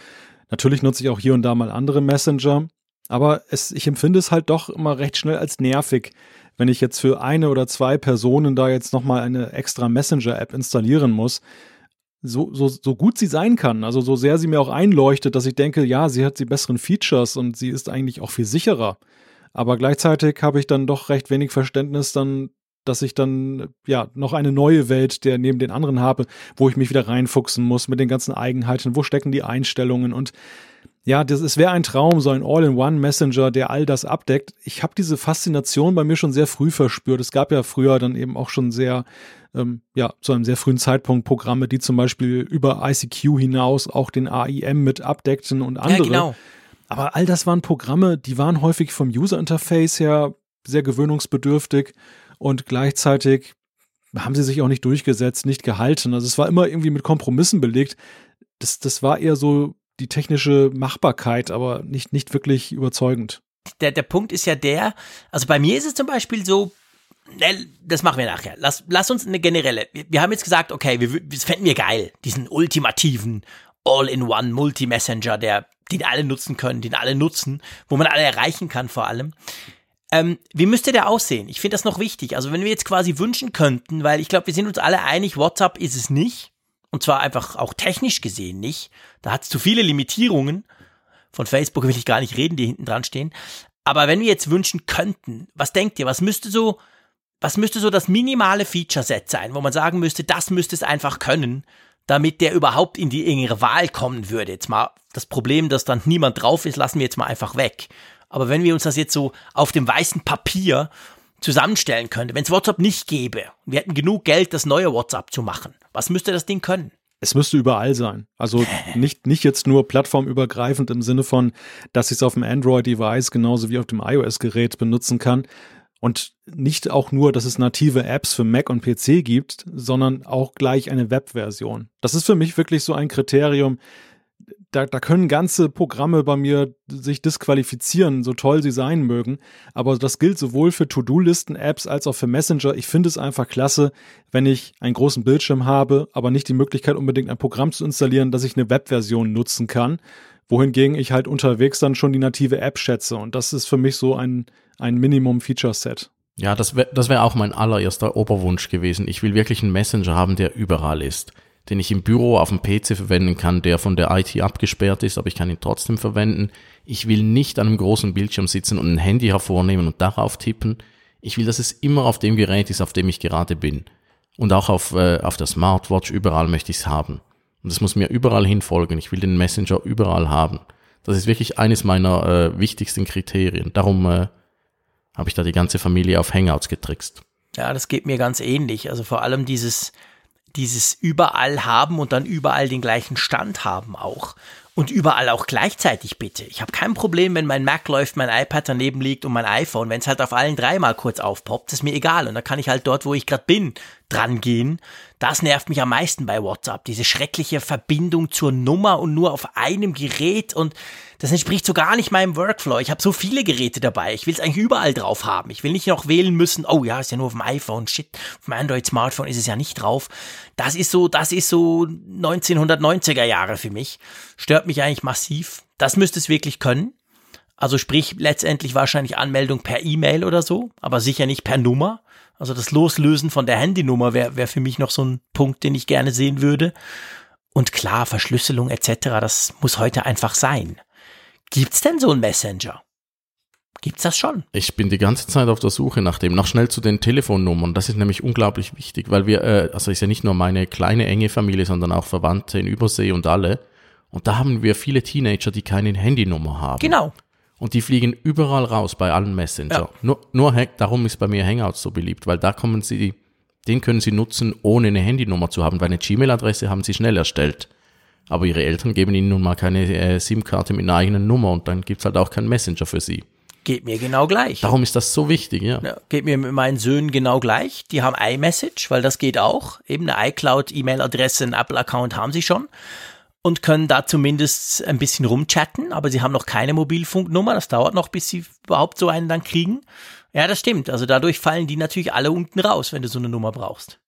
Natürlich nutze ich auch hier und da mal andere Messenger, aber es, ich empfinde es halt doch immer recht schnell als nervig, wenn ich jetzt für eine oder zwei Personen da jetzt nochmal eine extra Messenger-App installieren muss. So, so, so gut sie sein kann, also so sehr sie mir auch einleuchtet, dass ich denke, ja, sie hat die besseren Features und sie ist eigentlich auch viel sicherer. Aber gleichzeitig habe ich dann doch recht wenig Verständnis dann, dass ich dann ja noch eine neue Welt, der neben den anderen habe, wo ich mich wieder reinfuchsen muss mit den ganzen Eigenheiten, wo stecken die Einstellungen und ja, das, es wäre ein Traum, so ein All-in-One-Messenger, der all das abdeckt. Ich habe diese Faszination bei mir schon sehr früh verspürt. Es gab ja früher dann eben auch schon sehr, ähm, ja, zu einem sehr frühen Zeitpunkt Programme, die zum Beispiel über ICQ hinaus auch den AIM mit abdeckten und andere. Ja, genau. Aber all das waren Programme, die waren häufig vom User-Interface her sehr gewöhnungsbedürftig und gleichzeitig haben sie sich auch nicht durchgesetzt, nicht gehalten. Also es war immer irgendwie mit Kompromissen belegt. Das, das war eher so die technische Machbarkeit, aber nicht, nicht wirklich überzeugend. Der, der Punkt ist ja der, also bei mir ist es zum Beispiel so, ne, das machen wir nachher. Lass, lass uns eine generelle. Wir, haben jetzt gesagt, okay, wir, das fänden wir geil, diesen ultimativen All-in-One Multi-Messenger, der, den alle nutzen können, den alle nutzen, wo man alle erreichen kann vor allem. Ähm, wie müsste der aussehen? Ich finde das noch wichtig. Also wenn wir jetzt quasi wünschen könnten, weil ich glaube, wir sind uns alle einig, WhatsApp ist es nicht. Und zwar einfach auch technisch gesehen nicht. Da hat es zu viele Limitierungen. Von Facebook will ich gar nicht reden, die hinten dran stehen. Aber wenn wir jetzt wünschen könnten, was denkt ihr, was müsste so, was müsste so das minimale Feature-Set sein, wo man sagen müsste, das müsste es einfach können, damit der überhaupt in die engere Wahl kommen würde? Jetzt mal das Problem, dass dann niemand drauf ist, lassen wir jetzt mal einfach weg. Aber wenn wir uns das jetzt so auf dem weißen Papier zusammenstellen könnten, wenn es WhatsApp nicht gäbe, wir hätten genug Geld, das neue WhatsApp zu machen, was müsste das Ding können? Es müsste überall sein. Also nicht, nicht jetzt nur plattformübergreifend im Sinne von, dass ich es auf dem Android-Device genauso wie auf dem iOS-Gerät benutzen kann. Und nicht auch nur, dass es native Apps für Mac und PC gibt, sondern auch gleich eine Web-Version. Das ist für mich wirklich so ein Kriterium, da, da können ganze Programme bei mir sich disqualifizieren, so toll sie sein mögen. Aber das gilt sowohl für To-Do-Listen-Apps als auch für Messenger. Ich finde es einfach klasse, wenn ich einen großen Bildschirm habe, aber nicht die Möglichkeit unbedingt ein Programm zu installieren, dass ich eine Webversion nutzen kann. Wohingegen ich halt unterwegs dann schon die native App schätze. Und das ist für mich so ein, ein Minimum-Feature-Set. Ja, das wäre das wär auch mein allererster Oberwunsch gewesen. Ich will wirklich einen Messenger haben, der überall ist den ich im Büro auf dem PC verwenden kann, der von der IT abgesperrt ist, aber ich kann ihn trotzdem verwenden. Ich will nicht an einem großen Bildschirm sitzen und ein Handy hervornehmen und darauf tippen. Ich will, dass es immer auf dem Gerät ist, auf dem ich gerade bin. Und auch auf, äh, auf der Smartwatch, überall möchte ich es haben. Und es muss mir überall hinfolgen. Ich will den Messenger überall haben. Das ist wirklich eines meiner äh, wichtigsten Kriterien. Darum äh, habe ich da die ganze Familie auf Hangouts getrickst. Ja, das geht mir ganz ähnlich. Also vor allem dieses, dieses überall haben und dann überall den gleichen Stand haben auch. Und überall auch gleichzeitig bitte. Ich habe kein Problem, wenn mein Mac läuft, mein iPad daneben liegt und mein iPhone. Wenn es halt auf allen dreimal kurz aufpoppt, ist mir egal. Und dann kann ich halt dort, wo ich gerade bin, dran gehen. Das nervt mich am meisten bei WhatsApp. Diese schreckliche Verbindung zur Nummer und nur auf einem Gerät und das entspricht so gar nicht meinem Workflow. Ich habe so viele Geräte dabei. Ich will es eigentlich überall drauf haben. Ich will nicht noch wählen müssen, oh ja, ist ja nur auf dem iPhone. Shit, auf dem Android-Smartphone ist es ja nicht drauf. Das ist so, das ist so 1990er Jahre für mich. Stört mich eigentlich massiv. Das müsste es wirklich können. Also sprich letztendlich wahrscheinlich Anmeldung per E-Mail oder so, aber sicher nicht per Nummer. Also das Loslösen von der Handynummer wäre wär für mich noch so ein Punkt, den ich gerne sehen würde. Und klar, Verschlüsselung etc., das muss heute einfach sein. Gibt's denn so einen Messenger? Gibt's das schon? Ich bin die ganze Zeit auf der Suche nach dem. Noch schnell zu den Telefonnummern. Das ist nämlich unglaublich wichtig, weil wir, äh, also ist ja nicht nur meine kleine enge Familie, sondern auch Verwandte in Übersee und alle. Und da haben wir viele Teenager, die keine Handynummer haben. Genau. Und die fliegen überall raus bei allen Messenger. Ja. Nur, nur darum ist bei mir Hangouts so beliebt, weil da kommen sie, den können sie nutzen, ohne eine Handynummer zu haben, weil eine Gmail-Adresse haben sie schnell erstellt. Aber ihre Eltern geben ihnen nun mal keine äh, SIM-Karte mit einer eigenen Nummer und dann gibt's halt auch keinen Messenger für sie. Geht mir genau gleich. Darum ist das so wichtig, ja. ja. Geht mir mit meinen Söhnen genau gleich. Die haben iMessage, weil das geht auch. Eben eine iCloud-E-Mail-Adresse, ein Apple-Account haben sie schon und können da zumindest ein bisschen rumchatten, aber sie haben noch keine Mobilfunknummer. Das dauert noch, bis sie überhaupt so einen dann kriegen. Ja, das stimmt. Also dadurch fallen die natürlich alle unten raus, wenn du so eine Nummer brauchst.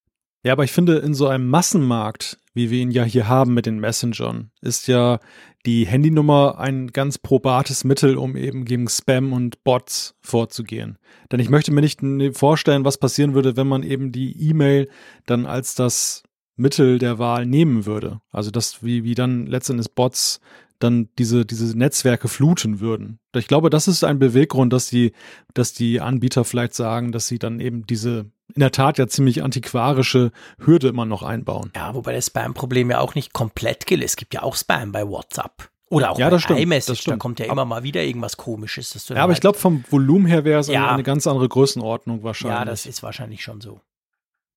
Ja, aber ich finde, in so einem Massenmarkt, wie wir ihn ja hier haben mit den Messengern, ist ja die Handynummer ein ganz probates Mittel, um eben gegen Spam und Bots vorzugehen. Denn ich möchte mir nicht vorstellen, was passieren würde, wenn man eben die E-Mail dann als das Mittel der Wahl nehmen würde. Also dass wie, wie dann letztendlich Bots dann diese, diese Netzwerke fluten würden. Ich glaube, das ist ein Beweggrund, dass die, dass die Anbieter vielleicht sagen, dass sie dann eben diese in der Tat ja ziemlich antiquarische Hürde immer noch einbauen. Ja, wobei das Spam-Problem ja auch nicht komplett gilt. Es gibt ja auch Spam bei WhatsApp. Oder auch ja, bei stimmt, iMessage, da kommt ja immer mal wieder irgendwas komisches. ja, aber halt ich glaube, vom Volumen her wäre es ja. eine ganz andere Größenordnung wahrscheinlich. Ja, das ist wahrscheinlich schon so.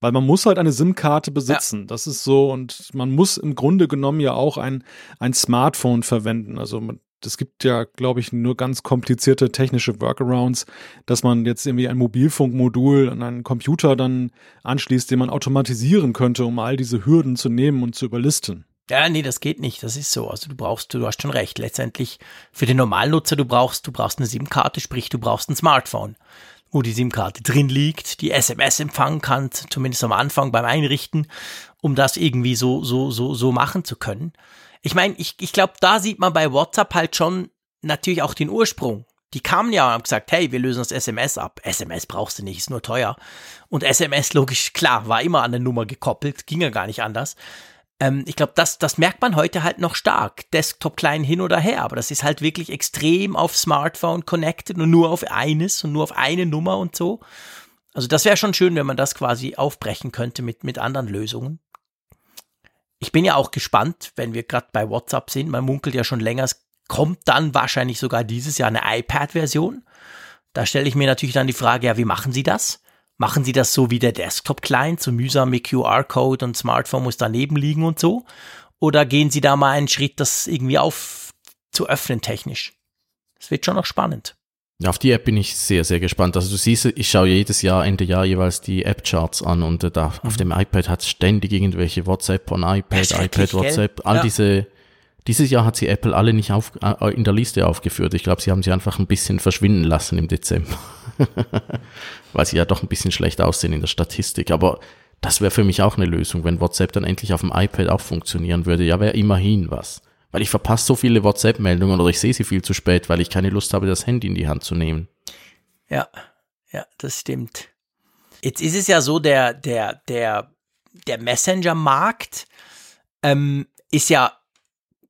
Weil man muss halt eine SIM-Karte besitzen. Ja. Das ist so. Und man muss im Grunde genommen ja auch ein, ein Smartphone verwenden. Also man, es gibt ja, glaube ich, nur ganz komplizierte technische Workarounds, dass man jetzt irgendwie ein Mobilfunkmodul an einen Computer dann anschließt, den man automatisieren könnte, um all diese Hürden zu nehmen und zu überlisten. Ja, nee, das geht nicht. Das ist so. Also du brauchst, du hast schon recht. Letztendlich für den Normalnutzer, du brauchst, du brauchst eine SIM-Karte, sprich, du brauchst ein Smartphone. Wo die SIM-Karte drin liegt, die SMS empfangen kann, zumindest am Anfang beim Einrichten, um das irgendwie so, so, so, so machen zu können. Ich meine, ich, ich glaube, da sieht man bei WhatsApp halt schon natürlich auch den Ursprung. Die kamen ja und haben gesagt, hey, wir lösen das SMS ab. SMS brauchst du nicht, ist nur teuer. Und SMS, logisch, klar, war immer an der Nummer gekoppelt, ging ja gar nicht anders. Ähm, ich glaube, das, das merkt man heute halt noch stark. Desktop klein hin oder her, aber das ist halt wirklich extrem auf Smartphone connected und nur auf eines und nur auf eine Nummer und so. Also das wäre schon schön, wenn man das quasi aufbrechen könnte mit, mit anderen Lösungen. Ich bin ja auch gespannt, wenn wir gerade bei WhatsApp sind. Man munkelt ja schon länger, es kommt dann wahrscheinlich sogar dieses Jahr eine iPad-Version. Da stelle ich mir natürlich dann die Frage, ja, wie machen Sie das? Machen Sie das so wie der Desktop-Client, so mühsam mit QR-Code und Smartphone muss daneben liegen und so? Oder gehen Sie da mal einen Schritt, das irgendwie auf zu öffnen technisch? Das wird schon noch spannend. Auf die App bin ich sehr, sehr gespannt. Also du siehst, ich schaue jedes Jahr, Ende Jahr jeweils die App-Charts an und äh, da mhm. auf dem iPad hat es ständig irgendwelche WhatsApp on iPad, iPad, WhatsApp, all ja. diese dieses Jahr hat sie Apple alle nicht auf, äh, in der Liste aufgeführt. Ich glaube, sie haben sie einfach ein bisschen verschwinden lassen im Dezember. Weil sie ja doch ein bisschen schlecht aussehen in der Statistik. Aber das wäre für mich auch eine Lösung, wenn WhatsApp dann endlich auf dem iPad auch funktionieren würde. Ja, wäre immerhin was. Weil ich verpasse so viele WhatsApp-Meldungen oder ich sehe sie viel zu spät, weil ich keine Lust habe, das Handy in die Hand zu nehmen. Ja, ja, das stimmt. Jetzt ist es ja so, der, der, der, der Messenger-Markt ähm, ist ja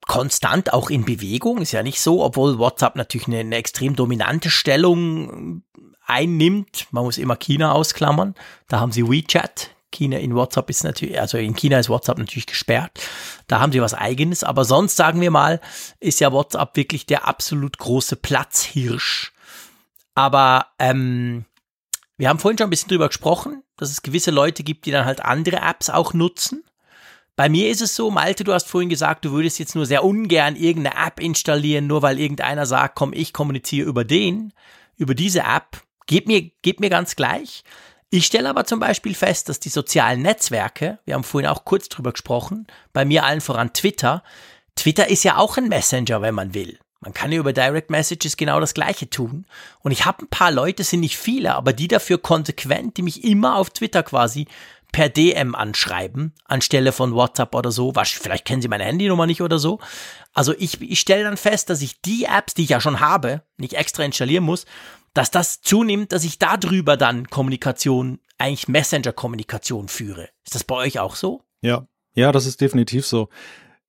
konstant auch in Bewegung. Ist ja nicht so, obwohl WhatsApp natürlich eine, eine extrem dominante Stellung einnimmt. Man muss immer China ausklammern. Da haben sie WeChat. China in WhatsApp ist natürlich, also in China ist WhatsApp natürlich gesperrt. Da haben sie was eigenes. Aber sonst sagen wir mal, ist ja WhatsApp wirklich der absolut große Platzhirsch. Aber ähm, wir haben vorhin schon ein bisschen drüber gesprochen, dass es gewisse Leute gibt, die dann halt andere Apps auch nutzen. Bei mir ist es so, Malte, du hast vorhin gesagt, du würdest jetzt nur sehr ungern irgendeine App installieren, nur weil irgendeiner sagt, komm, ich kommuniziere über den, über diese App. Geht mir, geht mir ganz gleich. Ich stelle aber zum Beispiel fest, dass die sozialen Netzwerke, wir haben vorhin auch kurz drüber gesprochen, bei mir allen voran Twitter, Twitter ist ja auch ein Messenger, wenn man will. Man kann ja über Direct Messages genau das Gleiche tun. Und ich habe ein paar Leute, sind nicht viele, aber die dafür konsequent, die mich immer auf Twitter quasi per DM anschreiben, anstelle von WhatsApp oder so. Was, vielleicht kennen Sie meine Handynummer nicht oder so. Also ich, ich stelle dann fest, dass ich die Apps, die ich ja schon habe, nicht extra installieren muss, dass das zunimmt, dass ich darüber dann Kommunikation, eigentlich Messenger-Kommunikation führe. Ist das bei euch auch so? Ja, ja, das ist definitiv so.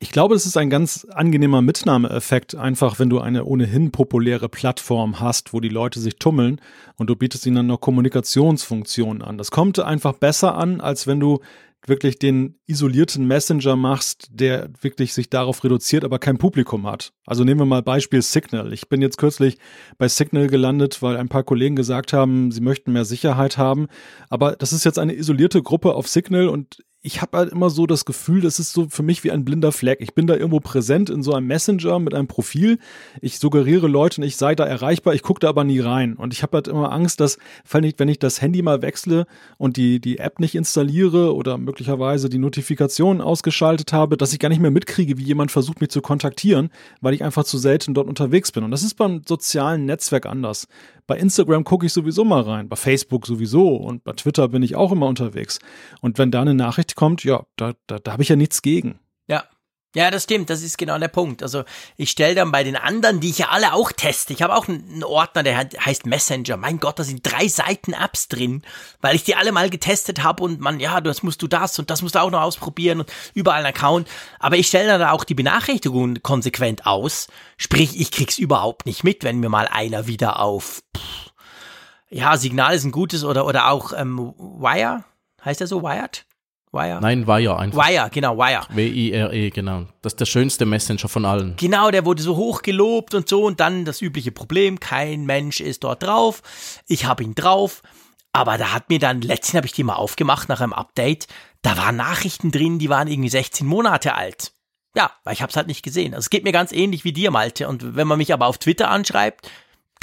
Ich glaube, es ist ein ganz angenehmer Mitnahmeeffekt, einfach wenn du eine ohnehin populäre Plattform hast, wo die Leute sich tummeln und du bietest ihnen dann noch Kommunikationsfunktionen an. Das kommt einfach besser an, als wenn du wirklich den isolierten Messenger machst, der wirklich sich darauf reduziert, aber kein Publikum hat. Also nehmen wir mal Beispiel Signal. Ich bin jetzt kürzlich bei Signal gelandet, weil ein paar Kollegen gesagt haben, sie möchten mehr Sicherheit haben. Aber das ist jetzt eine isolierte Gruppe auf Signal und ich habe halt immer so das Gefühl, das ist so für mich wie ein blinder Fleck. Ich bin da irgendwo präsent in so einem Messenger mit einem Profil. Ich suggeriere Leuten, ich sei da erreichbar, ich gucke da aber nie rein. Und ich habe halt immer Angst, dass, wenn ich das Handy mal wechsle und die, die App nicht installiere oder möglicherweise die Notifikationen ausgeschaltet habe, dass ich gar nicht mehr mitkriege, wie jemand versucht, mich zu kontaktieren, weil ich einfach zu selten dort unterwegs bin. Und das ist beim sozialen Netzwerk anders. Bei Instagram gucke ich sowieso mal rein, bei Facebook sowieso und bei Twitter bin ich auch immer unterwegs. Und wenn da eine Nachricht kommt, ja, da, da, da habe ich ja nichts gegen. Ja, ja, das stimmt, das ist genau der Punkt. Also ich stelle dann bei den anderen, die ich ja alle auch teste, ich habe auch einen Ordner, der heißt Messenger. Mein Gott, da sind drei Seiten Apps drin, weil ich die alle mal getestet habe und man, ja, das musst du das und das musst du auch noch ausprobieren und überall einen Account. Aber ich stelle dann auch die Benachrichtigungen konsequent aus. Sprich, ich krieg's überhaupt nicht mit, wenn mir mal einer wieder auf, pff, ja, Signal ist ein gutes oder, oder auch ähm, Wire, heißt der so, Wired? Wire? Nein, Wire einfach. Wire, genau, Wire. W-I-R-E, genau. Das ist der schönste Messenger von allen. Genau, der wurde so hoch gelobt und so und dann das übliche Problem, kein Mensch ist dort drauf. Ich habe ihn drauf. Aber da hat mir dann, letztens habe ich die mal aufgemacht nach einem Update, da waren Nachrichten drin, die waren irgendwie 16 Monate alt. Ja, weil ich habe es halt nicht gesehen. Also es geht mir ganz ähnlich wie dir, Malte. Und wenn man mich aber auf Twitter anschreibt,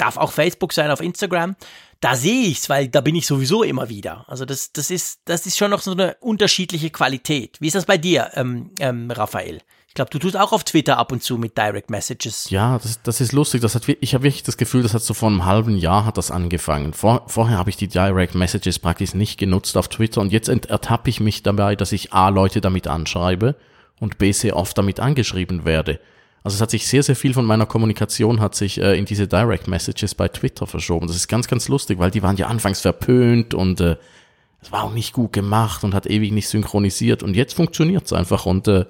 darf auch Facebook sein, auf Instagram, da sehe ich's, weil da bin ich sowieso immer wieder. Also das, das ist, das ist schon noch so eine unterschiedliche Qualität. Wie ist das bei dir, ähm, ähm, Raphael? Ich glaube, du tust auch auf Twitter ab und zu mit Direct Messages. Ja, das, das ist lustig. Das hat, ich habe wirklich das Gefühl, das hat so vor einem halben Jahr hat das angefangen. Vor, vorher habe ich die Direct Messages praktisch nicht genutzt auf Twitter und jetzt ertappe ich mich dabei, dass ich A, Leute damit anschreibe und B, sehr oft damit angeschrieben werde. Also es hat sich sehr, sehr viel von meiner Kommunikation hat sich äh, in diese Direct Messages bei Twitter verschoben. Das ist ganz, ganz lustig, weil die waren ja anfangs verpönt und äh, es war auch nicht gut gemacht und hat ewig nicht synchronisiert und jetzt funktioniert es einfach und äh,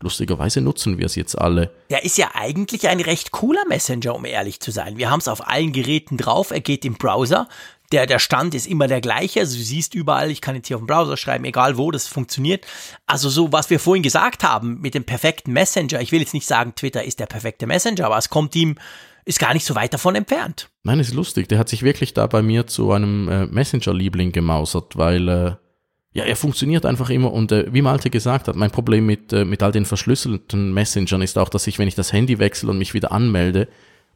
Lustigerweise nutzen wir es jetzt alle. Der ist ja eigentlich ein recht cooler Messenger, um ehrlich zu sein. Wir haben es auf allen Geräten drauf, er geht im Browser. Der, der Stand ist immer der gleiche, also du siehst überall, ich kann jetzt hier auf dem Browser schreiben, egal wo, das funktioniert. Also so, was wir vorhin gesagt haben mit dem perfekten Messenger, ich will jetzt nicht sagen, Twitter ist der perfekte Messenger, aber es kommt ihm, ist gar nicht so weit davon entfernt. Nein, ist lustig, der hat sich wirklich da bei mir zu einem äh, Messenger-Liebling gemausert, weil äh, ja, er funktioniert einfach immer und äh, wie Malte gesagt hat, mein Problem mit, äh, mit all den verschlüsselten Messengern ist auch, dass ich, wenn ich das Handy wechsle und mich wieder anmelde,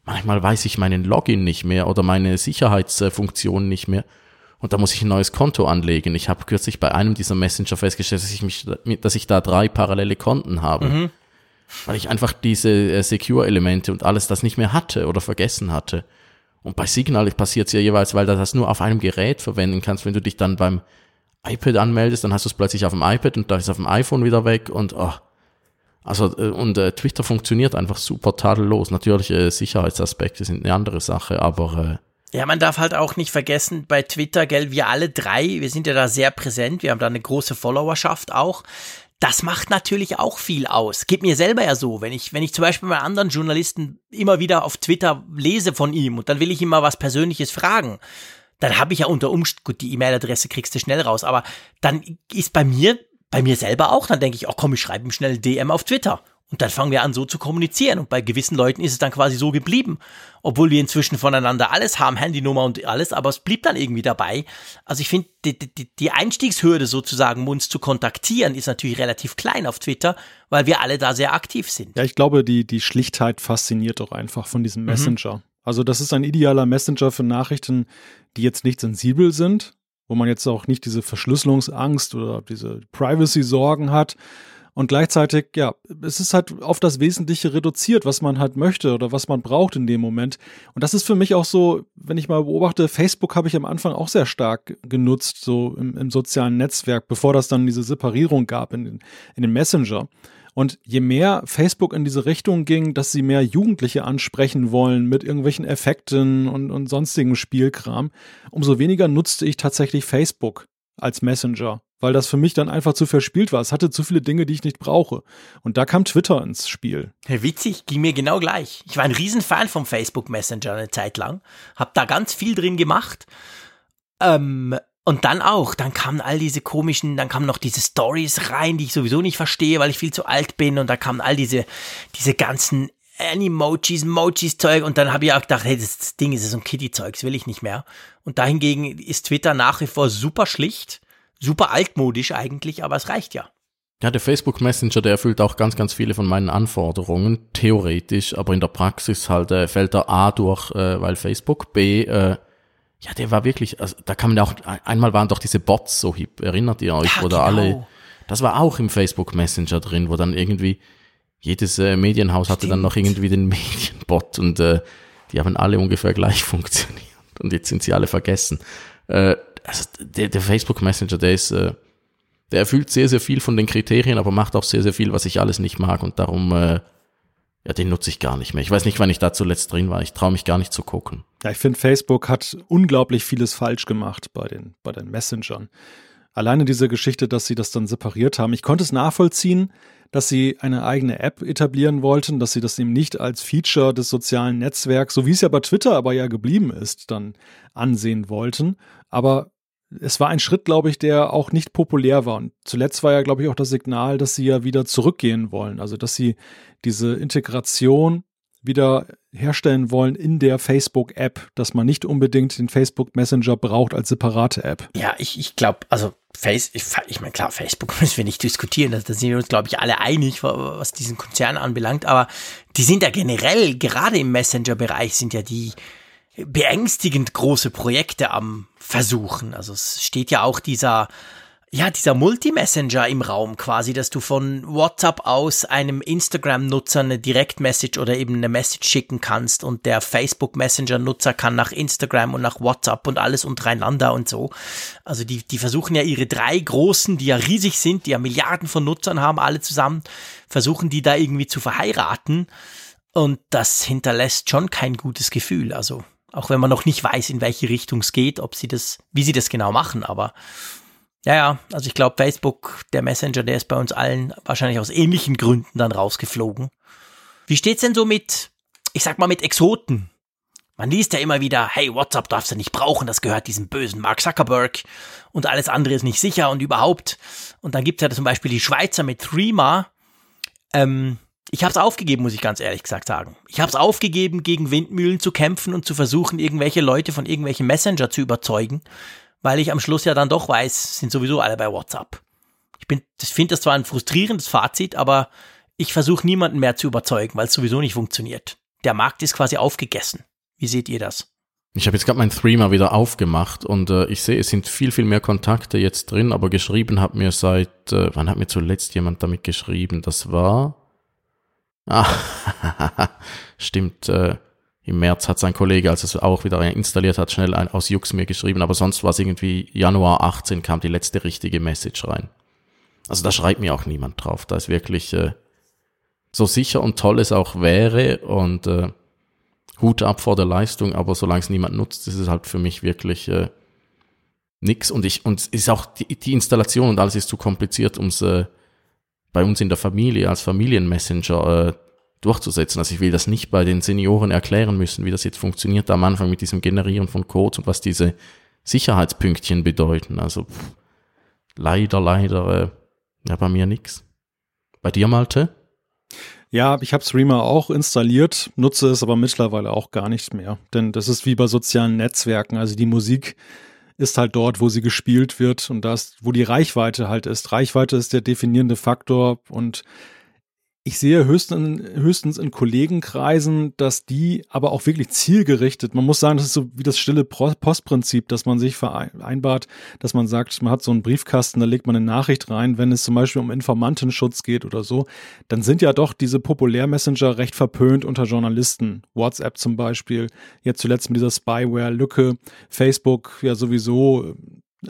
manchmal weiß ich meinen Login nicht mehr oder meine Sicherheitsfunktion nicht mehr. Und da muss ich ein neues Konto anlegen. Ich habe kürzlich bei einem dieser Messenger festgestellt, dass ich, mich, dass ich da drei parallele Konten habe. Mhm. Weil ich einfach diese äh, Secure-Elemente und alles das nicht mehr hatte oder vergessen hatte. Und bei Signal passiert es ja jeweils, weil du das nur auf einem Gerät verwenden kannst, wenn du dich dann beim iPad anmeldest, dann hast du es plötzlich auf dem iPad und da ist auf dem iPhone wieder weg und oh. Also äh, und äh, Twitter funktioniert einfach super tadellos. Natürlich äh, Sicherheitsaspekte sind eine andere Sache, aber äh, ja, man darf halt auch nicht vergessen, bei Twitter, gell, wir alle drei, wir sind ja da sehr präsent, wir haben da eine große Followerschaft auch. Das macht natürlich auch viel aus. Geht mir selber ja so, wenn ich, wenn ich zum Beispiel bei anderen Journalisten immer wieder auf Twitter lese von ihm und dann will ich ihm mal was Persönliches fragen dann habe ich ja unter Umständen, gut, die E-Mail-Adresse kriegst du schnell raus, aber dann ist bei mir, bei mir selber auch, dann denke ich, oh komm, ich schreibe ihm schnell DM auf Twitter. Und dann fangen wir an, so zu kommunizieren. Und bei gewissen Leuten ist es dann quasi so geblieben. Obwohl wir inzwischen voneinander alles haben, Handynummer und alles, aber es blieb dann irgendwie dabei. Also ich finde, die, die, die Einstiegshürde sozusagen, um uns zu kontaktieren, ist natürlich relativ klein auf Twitter, weil wir alle da sehr aktiv sind. Ja, ich glaube, die, die Schlichtheit fasziniert doch einfach von diesem mhm. Messenger. Mhm. Also das ist ein idealer Messenger für Nachrichten, die jetzt nicht sensibel sind, wo man jetzt auch nicht diese Verschlüsselungsangst oder diese Privacy-Sorgen hat. Und gleichzeitig, ja, es ist halt auf das Wesentliche reduziert, was man halt möchte oder was man braucht in dem Moment. Und das ist für mich auch so, wenn ich mal beobachte, Facebook habe ich am Anfang auch sehr stark genutzt, so im, im sozialen Netzwerk, bevor das dann diese Separierung gab in, in den Messenger. Und je mehr Facebook in diese Richtung ging, dass sie mehr Jugendliche ansprechen wollen mit irgendwelchen Effekten und, und sonstigen Spielkram, umso weniger nutzte ich tatsächlich Facebook als Messenger, weil das für mich dann einfach zu verspielt war. Es hatte zu viele Dinge, die ich nicht brauche. Und da kam Twitter ins Spiel. Witzig, ging mir genau gleich. Ich war ein Riesenfan vom Facebook Messenger eine Zeit lang, hab da ganz viel drin gemacht. Ähm, und dann auch, dann kamen all diese komischen, dann kamen noch diese Stories rein, die ich sowieso nicht verstehe, weil ich viel zu alt bin. Und da kamen all diese, diese ganzen Animojis, Mojis Zeug. Und dann habe ich auch gedacht, hey, das Ding ist so ein Kitty-Zeug, das will ich nicht mehr. Und dahingegen ist Twitter nach wie vor super schlicht, super altmodisch eigentlich, aber es reicht ja. Ja, der Facebook Messenger, der erfüllt auch ganz, ganz viele von meinen Anforderungen, theoretisch, aber in der Praxis halt äh, fällt er A durch, äh, weil Facebook, B, äh, ja, der war wirklich, also da kann man auch, einmal waren doch diese Bots so hip, erinnert ihr euch, ja, da genau. alle, das war auch im Facebook Messenger drin, wo dann irgendwie jedes äh, Medienhaus Stimmt. hatte dann noch irgendwie den Medienbot und äh, die haben alle ungefähr gleich funktioniert und jetzt sind sie alle vergessen. Äh, also der, der Facebook Messenger, der ist, äh, der erfüllt sehr, sehr viel von den Kriterien, aber macht auch sehr, sehr viel, was ich alles nicht mag und darum äh, ja, den nutze ich gar nicht mehr. Ich weiß nicht, wann ich da zuletzt drin war. Ich traue mich gar nicht zu gucken. Ja, ich finde, Facebook hat unglaublich vieles falsch gemacht bei den, bei den Messengern. Alleine diese Geschichte, dass sie das dann separiert haben. Ich konnte es nachvollziehen, dass sie eine eigene App etablieren wollten, dass sie das eben nicht als Feature des sozialen Netzwerks, so wie es ja bei Twitter aber ja geblieben ist, dann ansehen wollten. Aber es war ein Schritt, glaube ich, der auch nicht populär war. Und zuletzt war ja, glaube ich, auch das Signal, dass sie ja wieder zurückgehen wollen. Also, dass sie diese Integration wieder herstellen wollen in der Facebook-App, dass man nicht unbedingt den Facebook Messenger braucht als separate App. Ja, ich, ich glaube, also Face, ich, ich meine, klar, Facebook müssen wir nicht diskutieren, da sind wir uns, glaube ich, alle einig, was diesen Konzern anbelangt, aber die sind ja generell, gerade im Messenger-Bereich sind ja die beängstigend große Projekte am Versuchen. Also es steht ja auch dieser ja, dieser Multi-Messenger im Raum quasi, dass du von WhatsApp aus einem Instagram-Nutzer eine Direct-Message oder eben eine Message schicken kannst und der Facebook-Messenger-Nutzer kann nach Instagram und nach WhatsApp und alles untereinander und so. Also die, die versuchen ja ihre drei großen, die ja riesig sind, die ja Milliarden von Nutzern haben, alle zusammen, versuchen die da irgendwie zu verheiraten und das hinterlässt schon kein gutes Gefühl. Also auch wenn man noch nicht weiß, in welche Richtung es geht, ob sie das, wie sie das genau machen, aber ja, ja, also ich glaube, Facebook, der Messenger, der ist bei uns allen wahrscheinlich aus ähnlichen Gründen dann rausgeflogen. Wie steht's denn so mit, ich sag mal, mit Exoten? Man liest ja immer wieder, hey, WhatsApp darfst du nicht brauchen, das gehört diesem bösen Mark Zuckerberg und alles andere ist nicht sicher und überhaupt. Und dann gibt's ja zum Beispiel die Schweizer mit Threema. Ähm, ich habe es aufgegeben, muss ich ganz ehrlich gesagt sagen. Ich habe es aufgegeben, gegen Windmühlen zu kämpfen und zu versuchen, irgendwelche Leute von irgendwelchen Messenger zu überzeugen, weil ich am Schluss ja dann doch weiß, sind sowieso alle bei WhatsApp. Ich bin, das finde das zwar ein frustrierendes Fazit, aber ich versuche niemanden mehr zu überzeugen, weil es sowieso nicht funktioniert. Der Markt ist quasi aufgegessen. Wie seht ihr das? Ich habe jetzt gerade mein Threema wieder aufgemacht und äh, ich sehe, es sind viel, viel mehr Kontakte jetzt drin, aber geschrieben hat mir seit, äh, wann hat mir zuletzt jemand damit geschrieben? Das war, ah, stimmt, äh, im März hat sein Kollege, als es auch wieder installiert hat, schnell ein, aus Jux mir geschrieben, aber sonst war es irgendwie Januar 18 kam die letzte richtige Message rein. Also da schreibt mir auch niemand drauf. Da ist wirklich äh, so sicher und toll es auch wäre und äh, Hut ab vor der Leistung, aber solange es niemand nutzt, ist es halt für mich wirklich äh, nix. Und ich und ist auch die, die Installation und alles ist zu kompliziert, um es äh, bei uns in der Familie als Familienmessenger äh, durchzusetzen. Also ich will das nicht bei den Senioren erklären müssen, wie das jetzt funktioniert am Anfang mit diesem Generieren von Codes und was diese Sicherheitspünktchen bedeuten. Also pff, leider, leider, äh, ja, bei mir nix. Bei dir, Malte? Ja, ich habe Streamer auch installiert, nutze es aber mittlerweile auch gar nicht mehr. Denn das ist wie bei sozialen Netzwerken. Also die Musik ist halt dort, wo sie gespielt wird und das, wo die Reichweite halt ist. Reichweite ist der definierende Faktor und ich sehe höchstens, höchstens in Kollegenkreisen, dass die aber auch wirklich zielgerichtet, man muss sagen, das ist so wie das stille Postprinzip, dass man sich vereinbart, dass man sagt, man hat so einen Briefkasten, da legt man eine Nachricht rein, wenn es zum Beispiel um Informantenschutz geht oder so, dann sind ja doch diese Populär-Messenger recht verpönt unter Journalisten. WhatsApp zum Beispiel, jetzt zuletzt mit dieser Spyware-Lücke, Facebook ja sowieso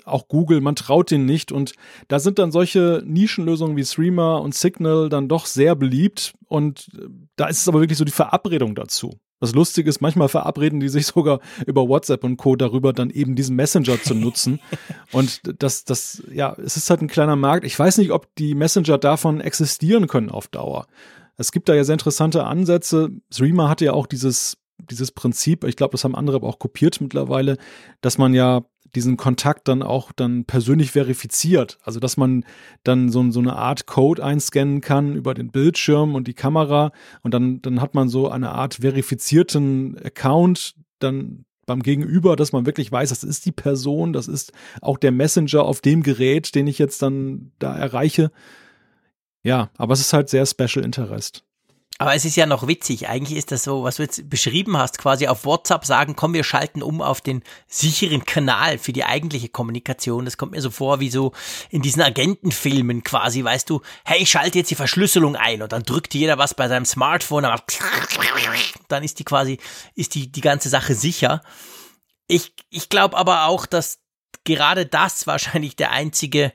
auch Google, man traut denen nicht und da sind dann solche Nischenlösungen wie Streamer und Signal dann doch sehr beliebt und äh, da ist es aber wirklich so die Verabredung dazu. Das Lustige ist, manchmal verabreden die sich sogar über WhatsApp und Co. darüber, dann eben diesen Messenger zu nutzen. Und das, das, ja, es ist halt ein kleiner Markt. Ich weiß nicht, ob die Messenger davon existieren können auf Dauer. Es gibt da ja sehr interessante Ansätze. Streamer hatte ja auch dieses, dieses Prinzip, ich glaube, das haben andere aber auch kopiert mittlerweile, dass man ja diesen Kontakt dann auch dann persönlich verifiziert. Also dass man dann so, so eine Art Code einscannen kann über den Bildschirm und die Kamera und dann, dann hat man so eine Art verifizierten Account dann beim Gegenüber, dass man wirklich weiß, das ist die Person, das ist auch der Messenger auf dem Gerät, den ich jetzt dann da erreiche. Ja, aber es ist halt sehr Special Interest. Aber es ist ja noch witzig. Eigentlich ist das so, was du jetzt beschrieben hast, quasi auf WhatsApp sagen, komm, wir schalten um auf den sicheren Kanal für die eigentliche Kommunikation. Das kommt mir so vor wie so in diesen Agentenfilmen quasi, weißt du, hey, ich schalte jetzt die Verschlüsselung ein und dann drückt jeder was bei seinem Smartphone, dann ist die quasi, ist die, die ganze Sache sicher. Ich, ich glaube aber auch, dass gerade das wahrscheinlich der einzige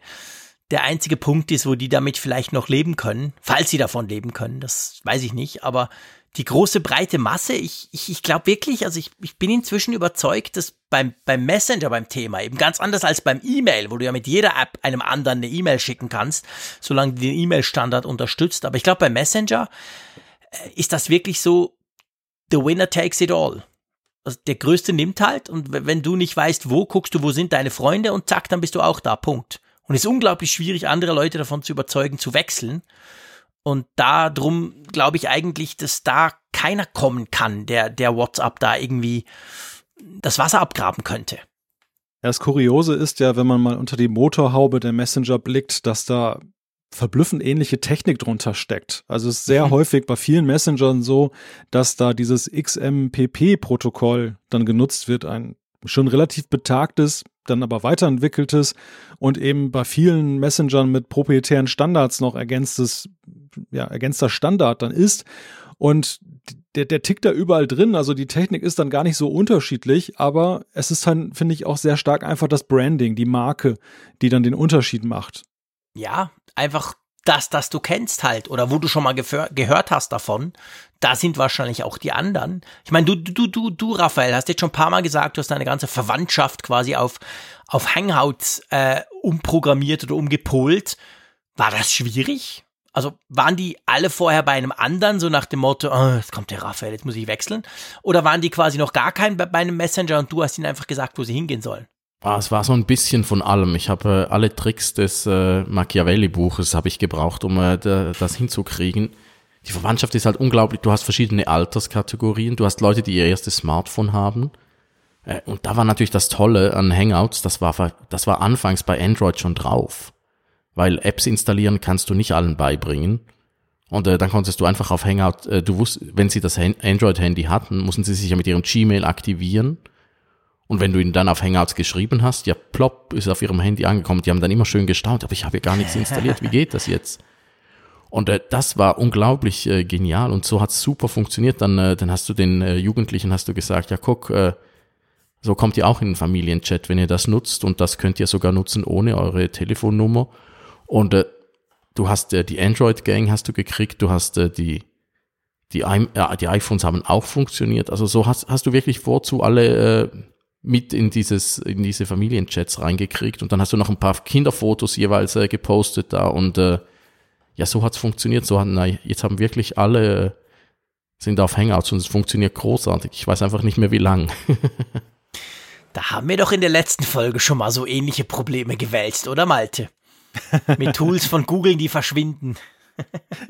der einzige Punkt ist, wo die damit vielleicht noch leben können, falls sie davon leben können, das weiß ich nicht, aber die große breite Masse, ich, ich, ich glaube wirklich, also ich, ich bin inzwischen überzeugt, dass beim, beim Messenger beim Thema, eben ganz anders als beim E-Mail, wo du ja mit jeder App einem anderen eine E-Mail schicken kannst, solange du den E-Mail-Standard unterstützt. Aber ich glaube, beim Messenger äh, ist das wirklich so, the winner takes it all. Also der Größte nimmt halt und wenn du nicht weißt, wo, guckst du, wo sind deine Freunde und zack, dann bist du auch da. Punkt. Und es ist unglaublich schwierig, andere Leute davon zu überzeugen, zu wechseln. Und darum glaube ich eigentlich, dass da keiner kommen kann, der, der WhatsApp da irgendwie das Wasser abgraben könnte. Das Kuriose ist ja, wenn man mal unter die Motorhaube der Messenger blickt, dass da verblüffend ähnliche Technik drunter steckt. Also es ist sehr mhm. häufig bei vielen Messengern so, dass da dieses XMPP-Protokoll dann genutzt wird, ein schon relativ betagtes dann aber weiterentwickeltes und eben bei vielen Messengern mit proprietären Standards noch ergänztes, ja, ergänzter Standard dann ist. Und der, der tickt da überall drin. Also die Technik ist dann gar nicht so unterschiedlich, aber es ist dann, finde ich, auch sehr stark einfach das Branding, die Marke, die dann den Unterschied macht. Ja, einfach das, das du kennst halt oder wo du schon mal gehört hast davon, da sind wahrscheinlich auch die anderen. Ich meine, du, du, du, du, Raphael, hast jetzt schon ein paar Mal gesagt, du hast deine ganze Verwandtschaft quasi auf, auf Hangouts äh, umprogrammiert oder umgepolt. War das schwierig? Also waren die alle vorher bei einem anderen, so nach dem Motto, oh, jetzt kommt der Raphael, jetzt muss ich wechseln? Oder waren die quasi noch gar kein bei einem Messenger und du hast ihnen einfach gesagt, wo sie hingehen sollen? Es war so ein bisschen von allem. Ich habe äh, alle Tricks des äh, Machiavelli-Buches habe ich gebraucht, um äh, das hinzukriegen. Die Verwandtschaft ist halt unglaublich. Du hast verschiedene Alterskategorien. Du hast Leute, die ihr erstes Smartphone haben. Äh, und da war natürlich das Tolle an Hangouts. Das war, das war anfangs bei Android schon drauf. Weil Apps installieren kannst du nicht allen beibringen. Und äh, dann konntest du einfach auf Hangout, äh, du wusst, wenn sie das Android-Handy hatten, mussten sie sich ja mit ihrem Gmail aktivieren und wenn du ihn dann auf Hangouts geschrieben hast, ja, plopp, ist auf ihrem Handy angekommen. Die haben dann immer schön gestaunt, aber ich habe ja gar nichts installiert. Wie geht das jetzt? Und äh, das war unglaublich äh, genial und so hat's super funktioniert. Dann, äh, dann hast du den äh, Jugendlichen hast du gesagt, ja guck, äh, so kommt ihr auch in den Familienchat, wenn ihr das nutzt und das könnt ihr sogar nutzen ohne eure Telefonnummer. Und äh, du hast äh, die Android-Gang hast du gekriegt, du hast äh, die die, äh, die iPhones haben auch funktioniert. Also so hast, hast du wirklich vorzu alle äh, mit in dieses in diese Familienchats reingekriegt und dann hast du noch ein paar Kinderfotos jeweils äh, gepostet da und äh, ja so hat's funktioniert. So na, jetzt haben wirklich alle äh, sind auf Hangouts und es funktioniert großartig. Ich weiß einfach nicht mehr wie lang. Da haben wir doch in der letzten Folge schon mal so ähnliche Probleme gewälzt oder Malte? Mit Tools von Google die verschwinden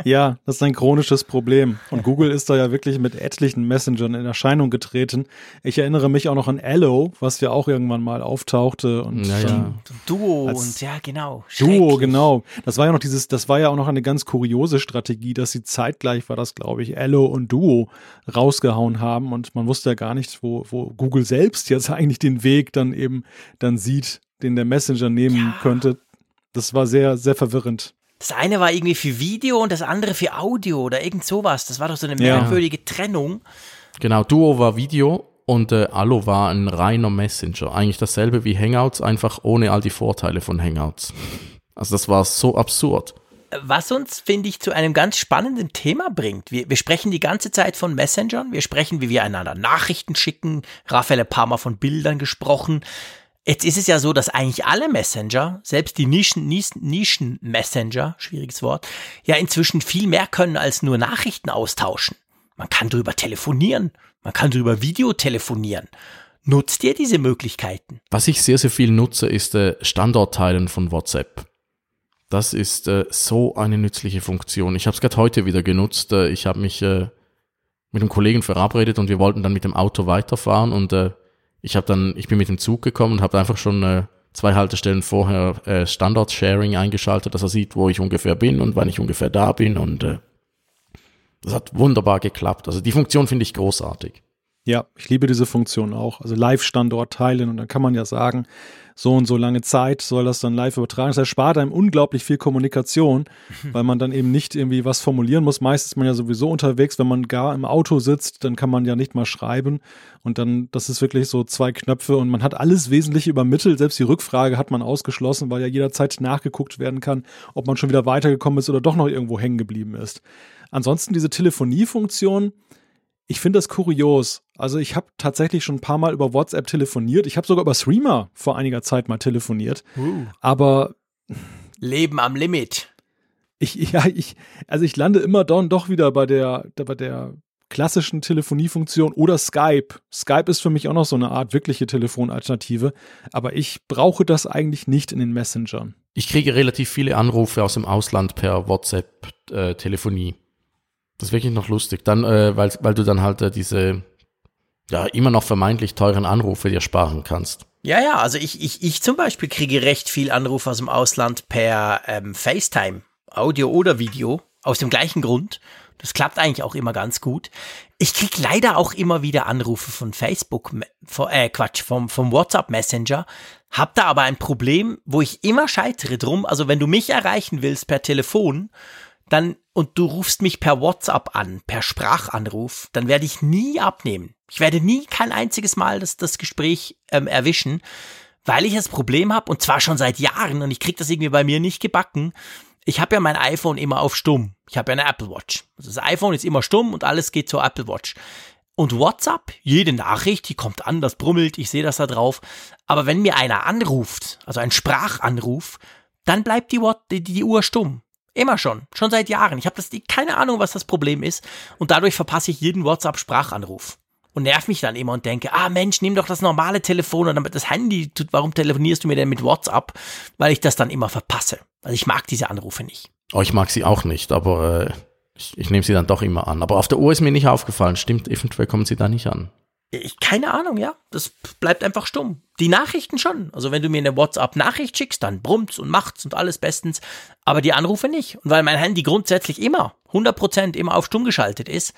ja, das ist ein chronisches Problem. Und Google ist da ja wirklich mit etlichen Messengern in Erscheinung getreten. Ich erinnere mich auch noch an Allo, was ja auch irgendwann mal auftauchte und ja, ja. Duo und ja, genau. Duo, genau. Das war ja noch dieses, das war ja auch noch eine ganz kuriose Strategie, dass sie zeitgleich war das, glaube ich, Allo und Duo rausgehauen haben und man wusste ja gar nicht, wo, wo Google selbst jetzt eigentlich den Weg dann eben dann sieht, den der Messenger nehmen ja. könnte. Das war sehr, sehr verwirrend. Das eine war irgendwie für Video und das andere für Audio oder irgend sowas. Das war doch so eine merkwürdige ja. Trennung. Genau, Duo war Video und äh, Allo war ein reiner Messenger. Eigentlich dasselbe wie Hangouts, einfach ohne all die Vorteile von Hangouts. Also das war so absurd. Was uns, finde ich, zu einem ganz spannenden Thema bringt. Wir, wir sprechen die ganze Zeit von Messengern, wir sprechen, wie wir einander Nachrichten schicken. Raphael ein paar Mal von Bildern gesprochen. Jetzt ist es ja so, dass eigentlich alle Messenger, selbst die Nischen, Nischen schwieriges Wort, ja inzwischen viel mehr können als nur Nachrichten austauschen. Man kann drüber telefonieren, man kann drüber Videotelefonieren. Nutzt ihr diese Möglichkeiten? Was ich sehr, sehr viel nutze, ist äh, Standortteilen von WhatsApp. Das ist äh, so eine nützliche Funktion. Ich habe es gerade heute wieder genutzt. Äh, ich habe mich äh, mit einem Kollegen verabredet und wir wollten dann mit dem Auto weiterfahren und äh, ich habe dann, ich bin mit dem Zug gekommen und habe einfach schon äh, zwei Haltestellen vorher äh, Standard-Sharing eingeschaltet, dass er sieht, wo ich ungefähr bin und wann ich ungefähr da bin und äh, das hat wunderbar geklappt. Also die Funktion finde ich großartig. Ja, ich liebe diese Funktion auch. Also Live-Standort teilen und dann kann man ja sagen, so und so lange Zeit soll das dann live übertragen. Das erspart einem unglaublich viel Kommunikation, weil man dann eben nicht irgendwie was formulieren muss. Meistens ist man ja sowieso unterwegs, wenn man gar im Auto sitzt, dann kann man ja nicht mal schreiben. Und dann, das ist wirklich so zwei Knöpfe und man hat alles wesentlich übermittelt. Selbst die Rückfrage hat man ausgeschlossen, weil ja jederzeit nachgeguckt werden kann, ob man schon wieder weitergekommen ist oder doch noch irgendwo hängen geblieben ist. Ansonsten diese Telefoniefunktion, ich finde das kurios. Also ich habe tatsächlich schon ein paar Mal über WhatsApp telefoniert. Ich habe sogar über Streamer vor einiger Zeit mal telefoniert. Uh. Aber Leben am Limit. Ich, ja, ich, also ich lande immer dann doch wieder bei der, bei der klassischen Telefoniefunktion oder Skype. Skype ist für mich auch noch so eine Art wirkliche Telefonalternative, aber ich brauche das eigentlich nicht in den Messengern. Ich kriege relativ viele Anrufe aus dem Ausland per WhatsApp-Telefonie. Äh, das ist wirklich noch lustig. Dann, äh, weil, weil du dann halt äh, diese ja immer noch vermeintlich teuren Anrufe dir sparen kannst. Ja, ja, also ich, ich, ich zum Beispiel kriege recht viel Anrufe aus dem Ausland per ähm, FaceTime, Audio oder Video, aus dem gleichen Grund. Das klappt eigentlich auch immer ganz gut. Ich krieg leider auch immer wieder Anrufe von Facebook, äh Quatsch, vom, vom WhatsApp Messenger. Hab da aber ein Problem, wo ich immer scheitere drum. Also wenn du mich erreichen willst per Telefon, dann und du rufst mich per WhatsApp an, per Sprachanruf, dann werde ich nie abnehmen. Ich werde nie kein einziges Mal das, das Gespräch ähm, erwischen, weil ich das Problem habe und zwar schon seit Jahren und ich krieg das irgendwie bei mir nicht gebacken. Ich habe ja mein iPhone immer auf stumm. Ich habe ja eine Apple Watch. Also das iPhone ist immer stumm und alles geht zur Apple Watch. Und WhatsApp, jede Nachricht, die kommt an, das brummelt, ich sehe das da drauf. Aber wenn mir einer anruft, also ein Sprachanruf, dann bleibt die, die, die Uhr stumm. Immer schon, schon seit Jahren. Ich habe das keine Ahnung, was das Problem ist und dadurch verpasse ich jeden WhatsApp Sprachanruf und nerv mich dann immer und denke, ah Mensch, nimm doch das normale Telefon oder damit das Handy, warum telefonierst du mir denn mit WhatsApp? Weil ich das dann immer verpasse. Also ich mag diese Anrufe nicht. Oh, ich mag sie auch nicht, aber äh, ich, ich nehme sie dann doch immer an. Aber auf der Uhr ist mir nicht aufgefallen. Stimmt, eventuell kommen sie da nicht an. Ich, keine Ahnung, ja. Das bleibt einfach stumm. Die Nachrichten schon. Also wenn du mir eine WhatsApp-Nachricht schickst, dann brummt's und macht's und alles bestens. Aber die Anrufe nicht. Und weil mein Handy grundsätzlich immer, 100% immer auf stumm geschaltet ist,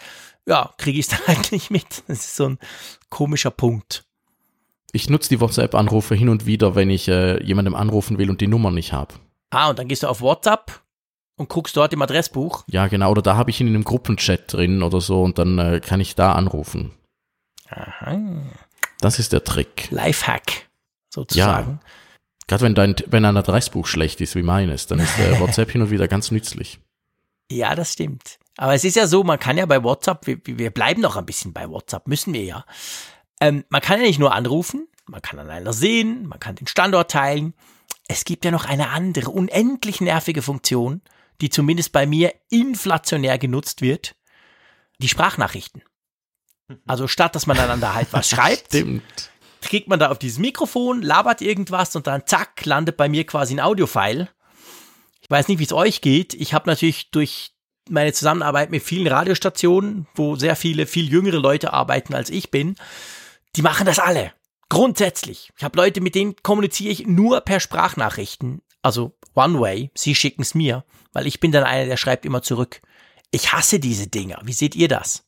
ja, kriege ich es dann halt nicht mit. Das ist so ein komischer Punkt. Ich nutze die WhatsApp-Anrufe hin und wieder, wenn ich äh, jemandem anrufen will und die Nummer nicht habe. Ah, und dann gehst du auf WhatsApp und guckst dort im Adressbuch. Ja, genau. Oder da habe ich ihn in einem Gruppenchat drin oder so und dann äh, kann ich da anrufen. Aha. Das ist der Trick. Lifehack, sozusagen. Ja. Gerade wenn dein, wenn ein Adressbuch schlecht ist wie meines, dann ist äh, WhatsApp hin und wieder ganz nützlich. Ja, das stimmt. Aber es ist ja so, man kann ja bei WhatsApp, wir, wir bleiben noch ein bisschen bei WhatsApp, müssen wir ja. Ähm, man kann ja nicht nur anrufen, man kann einander sehen, man kann den Standort teilen. Es gibt ja noch eine andere, unendlich nervige Funktion, die zumindest bei mir inflationär genutzt wird. Die Sprachnachrichten. Also statt, dass man einander halt was schreibt, Stimmt. kriegt man da auf dieses Mikrofon, labert irgendwas und dann zack, landet bei mir quasi ein Audiofile. Ich weiß nicht, wie es euch geht. Ich habe natürlich durch meine Zusammenarbeit mit vielen Radiostationen, wo sehr viele, viel jüngere Leute arbeiten als ich bin, die machen das alle. Grundsätzlich. Ich habe Leute, mit denen kommuniziere ich nur per Sprachnachrichten. Also One-Way. Sie schicken es mir, weil ich bin dann einer, der schreibt immer zurück. Ich hasse diese Dinger. Wie seht ihr das?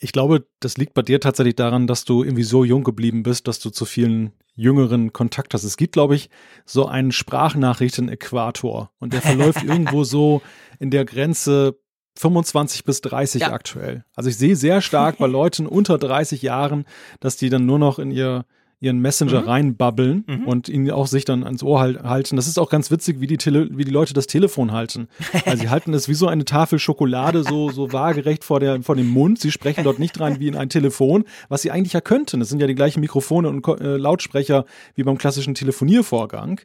Ich glaube, das liegt bei dir tatsächlich daran, dass du irgendwie so jung geblieben bist, dass du zu vielen jüngeren Kontakt hast. Es gibt, glaube ich, so einen Sprachnachrichten-Äquator und der verläuft irgendwo so in der Grenze 25 bis 30 ja. aktuell. Also ich sehe sehr stark bei Leuten unter 30 Jahren, dass die dann nur noch in ihr ihren Messenger mhm. reinbabbeln mhm. und ihn auch sich dann ans Ohr halt, halten. Das ist auch ganz witzig, wie die, Tele wie die Leute das Telefon halten. Also sie halten es wie so eine Tafel Schokolade so, so waagerecht vor, der, vor dem Mund. Sie sprechen dort nicht rein wie in ein Telefon, was sie eigentlich ja könnten. Das sind ja die gleichen Mikrofone und äh, Lautsprecher wie beim klassischen Telefoniervorgang.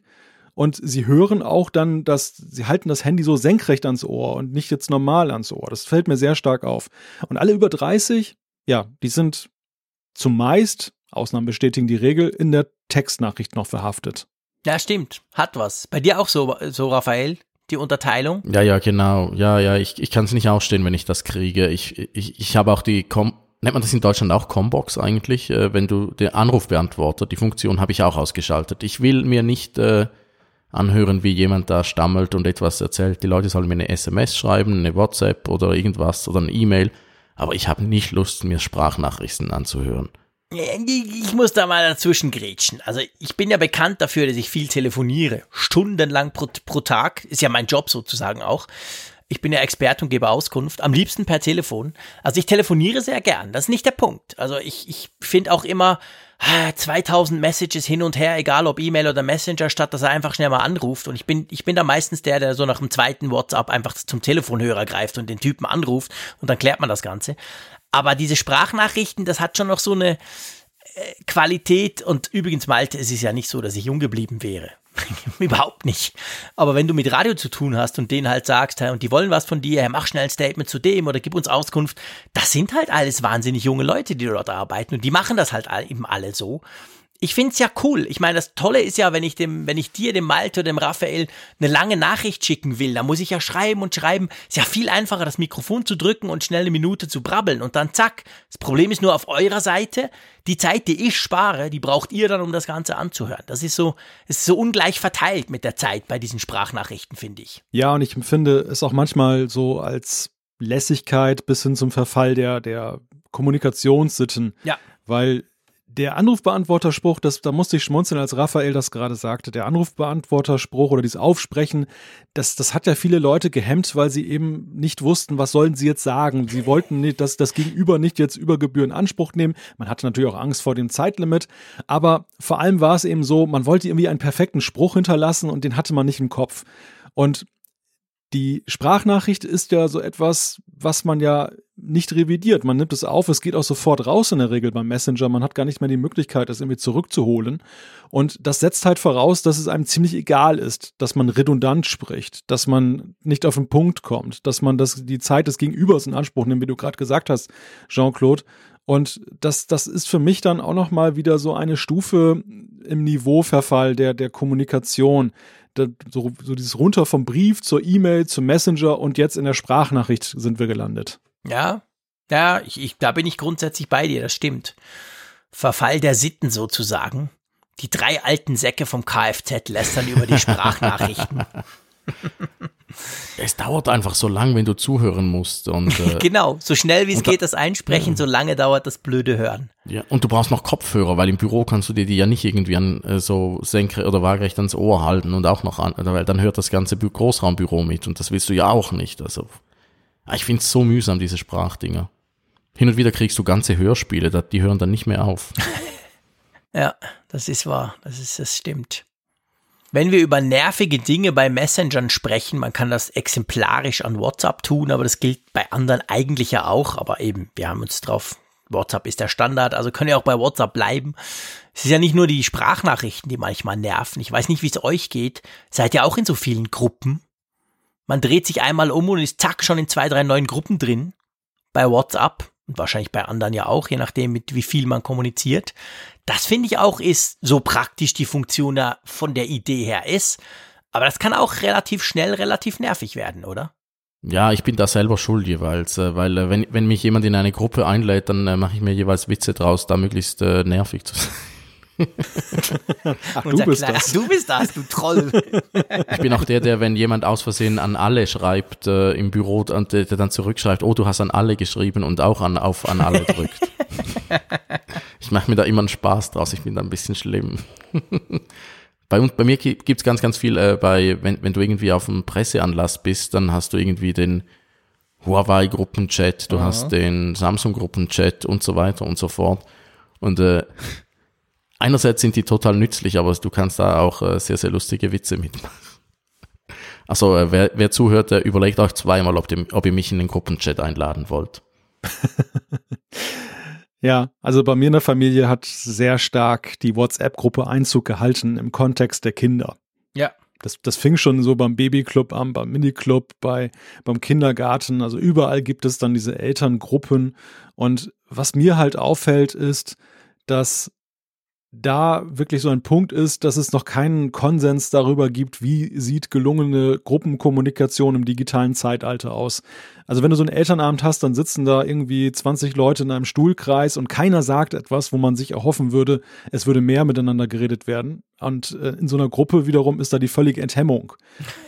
Und sie hören auch dann, dass sie halten das Handy so senkrecht ans Ohr und nicht jetzt normal ans Ohr. Das fällt mir sehr stark auf. Und alle über 30, ja, die sind zumeist Ausnahmen bestätigen die Regel, in der Textnachricht noch verhaftet. Ja, stimmt. Hat was. Bei dir auch so, so Raphael? Die Unterteilung? Ja, ja, genau. Ja, ja, ich, ich kann es nicht ausstehen, wenn ich das kriege. Ich, ich, ich habe auch die, Com nennt man das in Deutschland auch Combox eigentlich, äh, wenn du den Anruf beantwortet. Die Funktion habe ich auch ausgeschaltet. Ich will mir nicht äh, anhören, wie jemand da stammelt und etwas erzählt. Die Leute sollen mir eine SMS schreiben, eine WhatsApp oder irgendwas oder eine E-Mail. Aber ich habe nicht Lust, mir Sprachnachrichten anzuhören. Ich muss da mal dazwischen grätschen. Also ich bin ja bekannt dafür, dass ich viel telefoniere. Stundenlang pro, pro Tag. Ist ja mein Job sozusagen auch. Ich bin ja Experte und gebe Auskunft. Am liebsten per Telefon. Also ich telefoniere sehr gern. Das ist nicht der Punkt. Also ich, ich finde auch immer 2000 Messages hin und her, egal ob E-Mail oder Messenger, statt dass er einfach schnell mal anruft. Und ich bin, ich bin da meistens der, der so nach dem zweiten WhatsApp einfach zum Telefonhörer greift und den Typen anruft und dann klärt man das Ganze. Aber diese Sprachnachrichten, das hat schon noch so eine äh, Qualität. Und übrigens, Malte, es ist ja nicht so, dass ich jung geblieben wäre. Überhaupt nicht. Aber wenn du mit Radio zu tun hast und denen halt sagst, und die wollen was von dir, mach schnell ein Statement zu dem oder gib uns Auskunft, das sind halt alles wahnsinnig junge Leute, die dort arbeiten und die machen das halt eben alle so ich find's ja cool. Ich meine, das Tolle ist ja, wenn ich dem, wenn ich dir, dem Malte oder dem Raphael eine lange Nachricht schicken will, da muss ich ja schreiben und schreiben. Ist ja viel einfacher, das Mikrofon zu drücken und schnell eine Minute zu brabbeln und dann zack. Das Problem ist nur auf eurer Seite, die Zeit, die ich spare, die braucht ihr dann, um das Ganze anzuhören. Das ist so, ist so ungleich verteilt mit der Zeit bei diesen Sprachnachrichten, finde ich. Ja, und ich empfinde es auch manchmal so als Lässigkeit bis hin zum Verfall der, der Kommunikationssitten. Ja. Weil der Anrufbeantworterspruch, das, da musste ich schmunzeln, als Raphael das gerade sagte. Der Anrufbeantworterspruch oder dieses Aufsprechen, das, das hat ja viele Leute gehemmt, weil sie eben nicht wussten, was sollen sie jetzt sagen. Sie wollten nicht, dass das Gegenüber nicht jetzt über Gebühren Anspruch nehmen. Man hatte natürlich auch Angst vor dem Zeitlimit. Aber vor allem war es eben so, man wollte irgendwie einen perfekten Spruch hinterlassen und den hatte man nicht im Kopf. Und die Sprachnachricht ist ja so etwas, was man ja nicht revidiert. Man nimmt es auf, es geht auch sofort raus in der Regel beim Messenger. Man hat gar nicht mehr die Möglichkeit, das irgendwie zurückzuholen. Und das setzt halt voraus, dass es einem ziemlich egal ist, dass man redundant spricht, dass man nicht auf den Punkt kommt, dass man das, die Zeit des Gegenübers in Anspruch nimmt, wie du gerade gesagt hast, Jean-Claude. Und das, das ist für mich dann auch nochmal wieder so eine Stufe im Niveauverfall der, der Kommunikation so, so dieses runter vom Brief zur E-Mail, zum Messenger und jetzt in der Sprachnachricht sind wir gelandet. Ja, ja, ich, ich, da bin ich grundsätzlich bei dir, das stimmt. Verfall der Sitten sozusagen. Die drei alten Säcke vom Kfz lästern über die Sprachnachrichten. Es dauert einfach so lang, wenn du zuhören musst. Und, äh, genau, so schnell wie es geht, das Einsprechen, ja. so lange dauert das blöde Hören. Ja, und du brauchst noch Kopfhörer, weil im Büro kannst du dir die ja nicht irgendwie an äh, so senkrecht oder waagerecht ans Ohr halten und auch noch an, weil dann hört das ganze Großraumbüro mit und das willst du ja auch nicht. Also ich finde es so mühsam, diese Sprachdinger. Hin und wieder kriegst du ganze Hörspiele, die hören dann nicht mehr auf. ja, das ist wahr, das ist, das stimmt. Wenn wir über nervige Dinge bei Messengern sprechen, man kann das exemplarisch an WhatsApp tun, aber das gilt bei anderen eigentlich ja auch. Aber eben, wir haben uns drauf, WhatsApp ist der Standard, also können wir auch bei WhatsApp bleiben. Es ist ja nicht nur die Sprachnachrichten, die manchmal nerven. Ich weiß nicht, wie es euch geht. Seid ihr auch in so vielen Gruppen? Man dreht sich einmal um und ist zack schon in zwei, drei neuen Gruppen drin. Bei WhatsApp und wahrscheinlich bei anderen ja auch, je nachdem, mit wie viel man kommuniziert. Das finde ich auch ist so praktisch die Funktion da von der Idee her ist. Aber das kann auch relativ schnell relativ nervig werden, oder? Ja, ich bin da selber schuld jeweils, äh, weil äh, wenn, wenn mich jemand in eine Gruppe einlädt, dann äh, mache ich mir jeweils Witze draus, da möglichst nervig zu sein. Ach, du bist Kleiner, das. Du bist das, du Troll. ich bin auch der, der, wenn jemand aus Versehen an alle schreibt äh, im Büro und der, der dann zurückschreibt, oh, du hast an alle geschrieben und auch an, auf an alle drückt. ich mache mir da immer einen Spaß draus, ich bin da ein bisschen schlimm. bei, bei mir gibt es ganz, ganz viel, äh, bei, wenn, wenn du irgendwie auf einem Presseanlass bist, dann hast du irgendwie den Huawei-Gruppenchat, du Aha. hast den Samsung-Gruppenchat und so weiter und so fort. Und äh, einerseits sind die total nützlich, aber du kannst da auch äh, sehr, sehr lustige Witze mitmachen. Also äh, wer, wer zuhört, der überlegt euch zweimal, ob, dem, ob ihr mich in den Gruppenchat einladen wollt. ja, also bei mir in der Familie hat sehr stark die WhatsApp-Gruppe Einzug gehalten im Kontext der Kinder. Ja. Das, das fing schon so beim Babyclub an, beim Miniclub, bei, beim Kindergarten. Also überall gibt es dann diese Elterngruppen. Und was mir halt auffällt, ist, dass da wirklich so ein Punkt ist, dass es noch keinen Konsens darüber gibt, wie sieht gelungene Gruppenkommunikation im digitalen Zeitalter aus. Also wenn du so einen Elternabend hast, dann sitzen da irgendwie 20 Leute in einem Stuhlkreis und keiner sagt etwas, wo man sich erhoffen würde, es würde mehr miteinander geredet werden. Und äh, in so einer Gruppe wiederum ist da die völlige Enthemmung.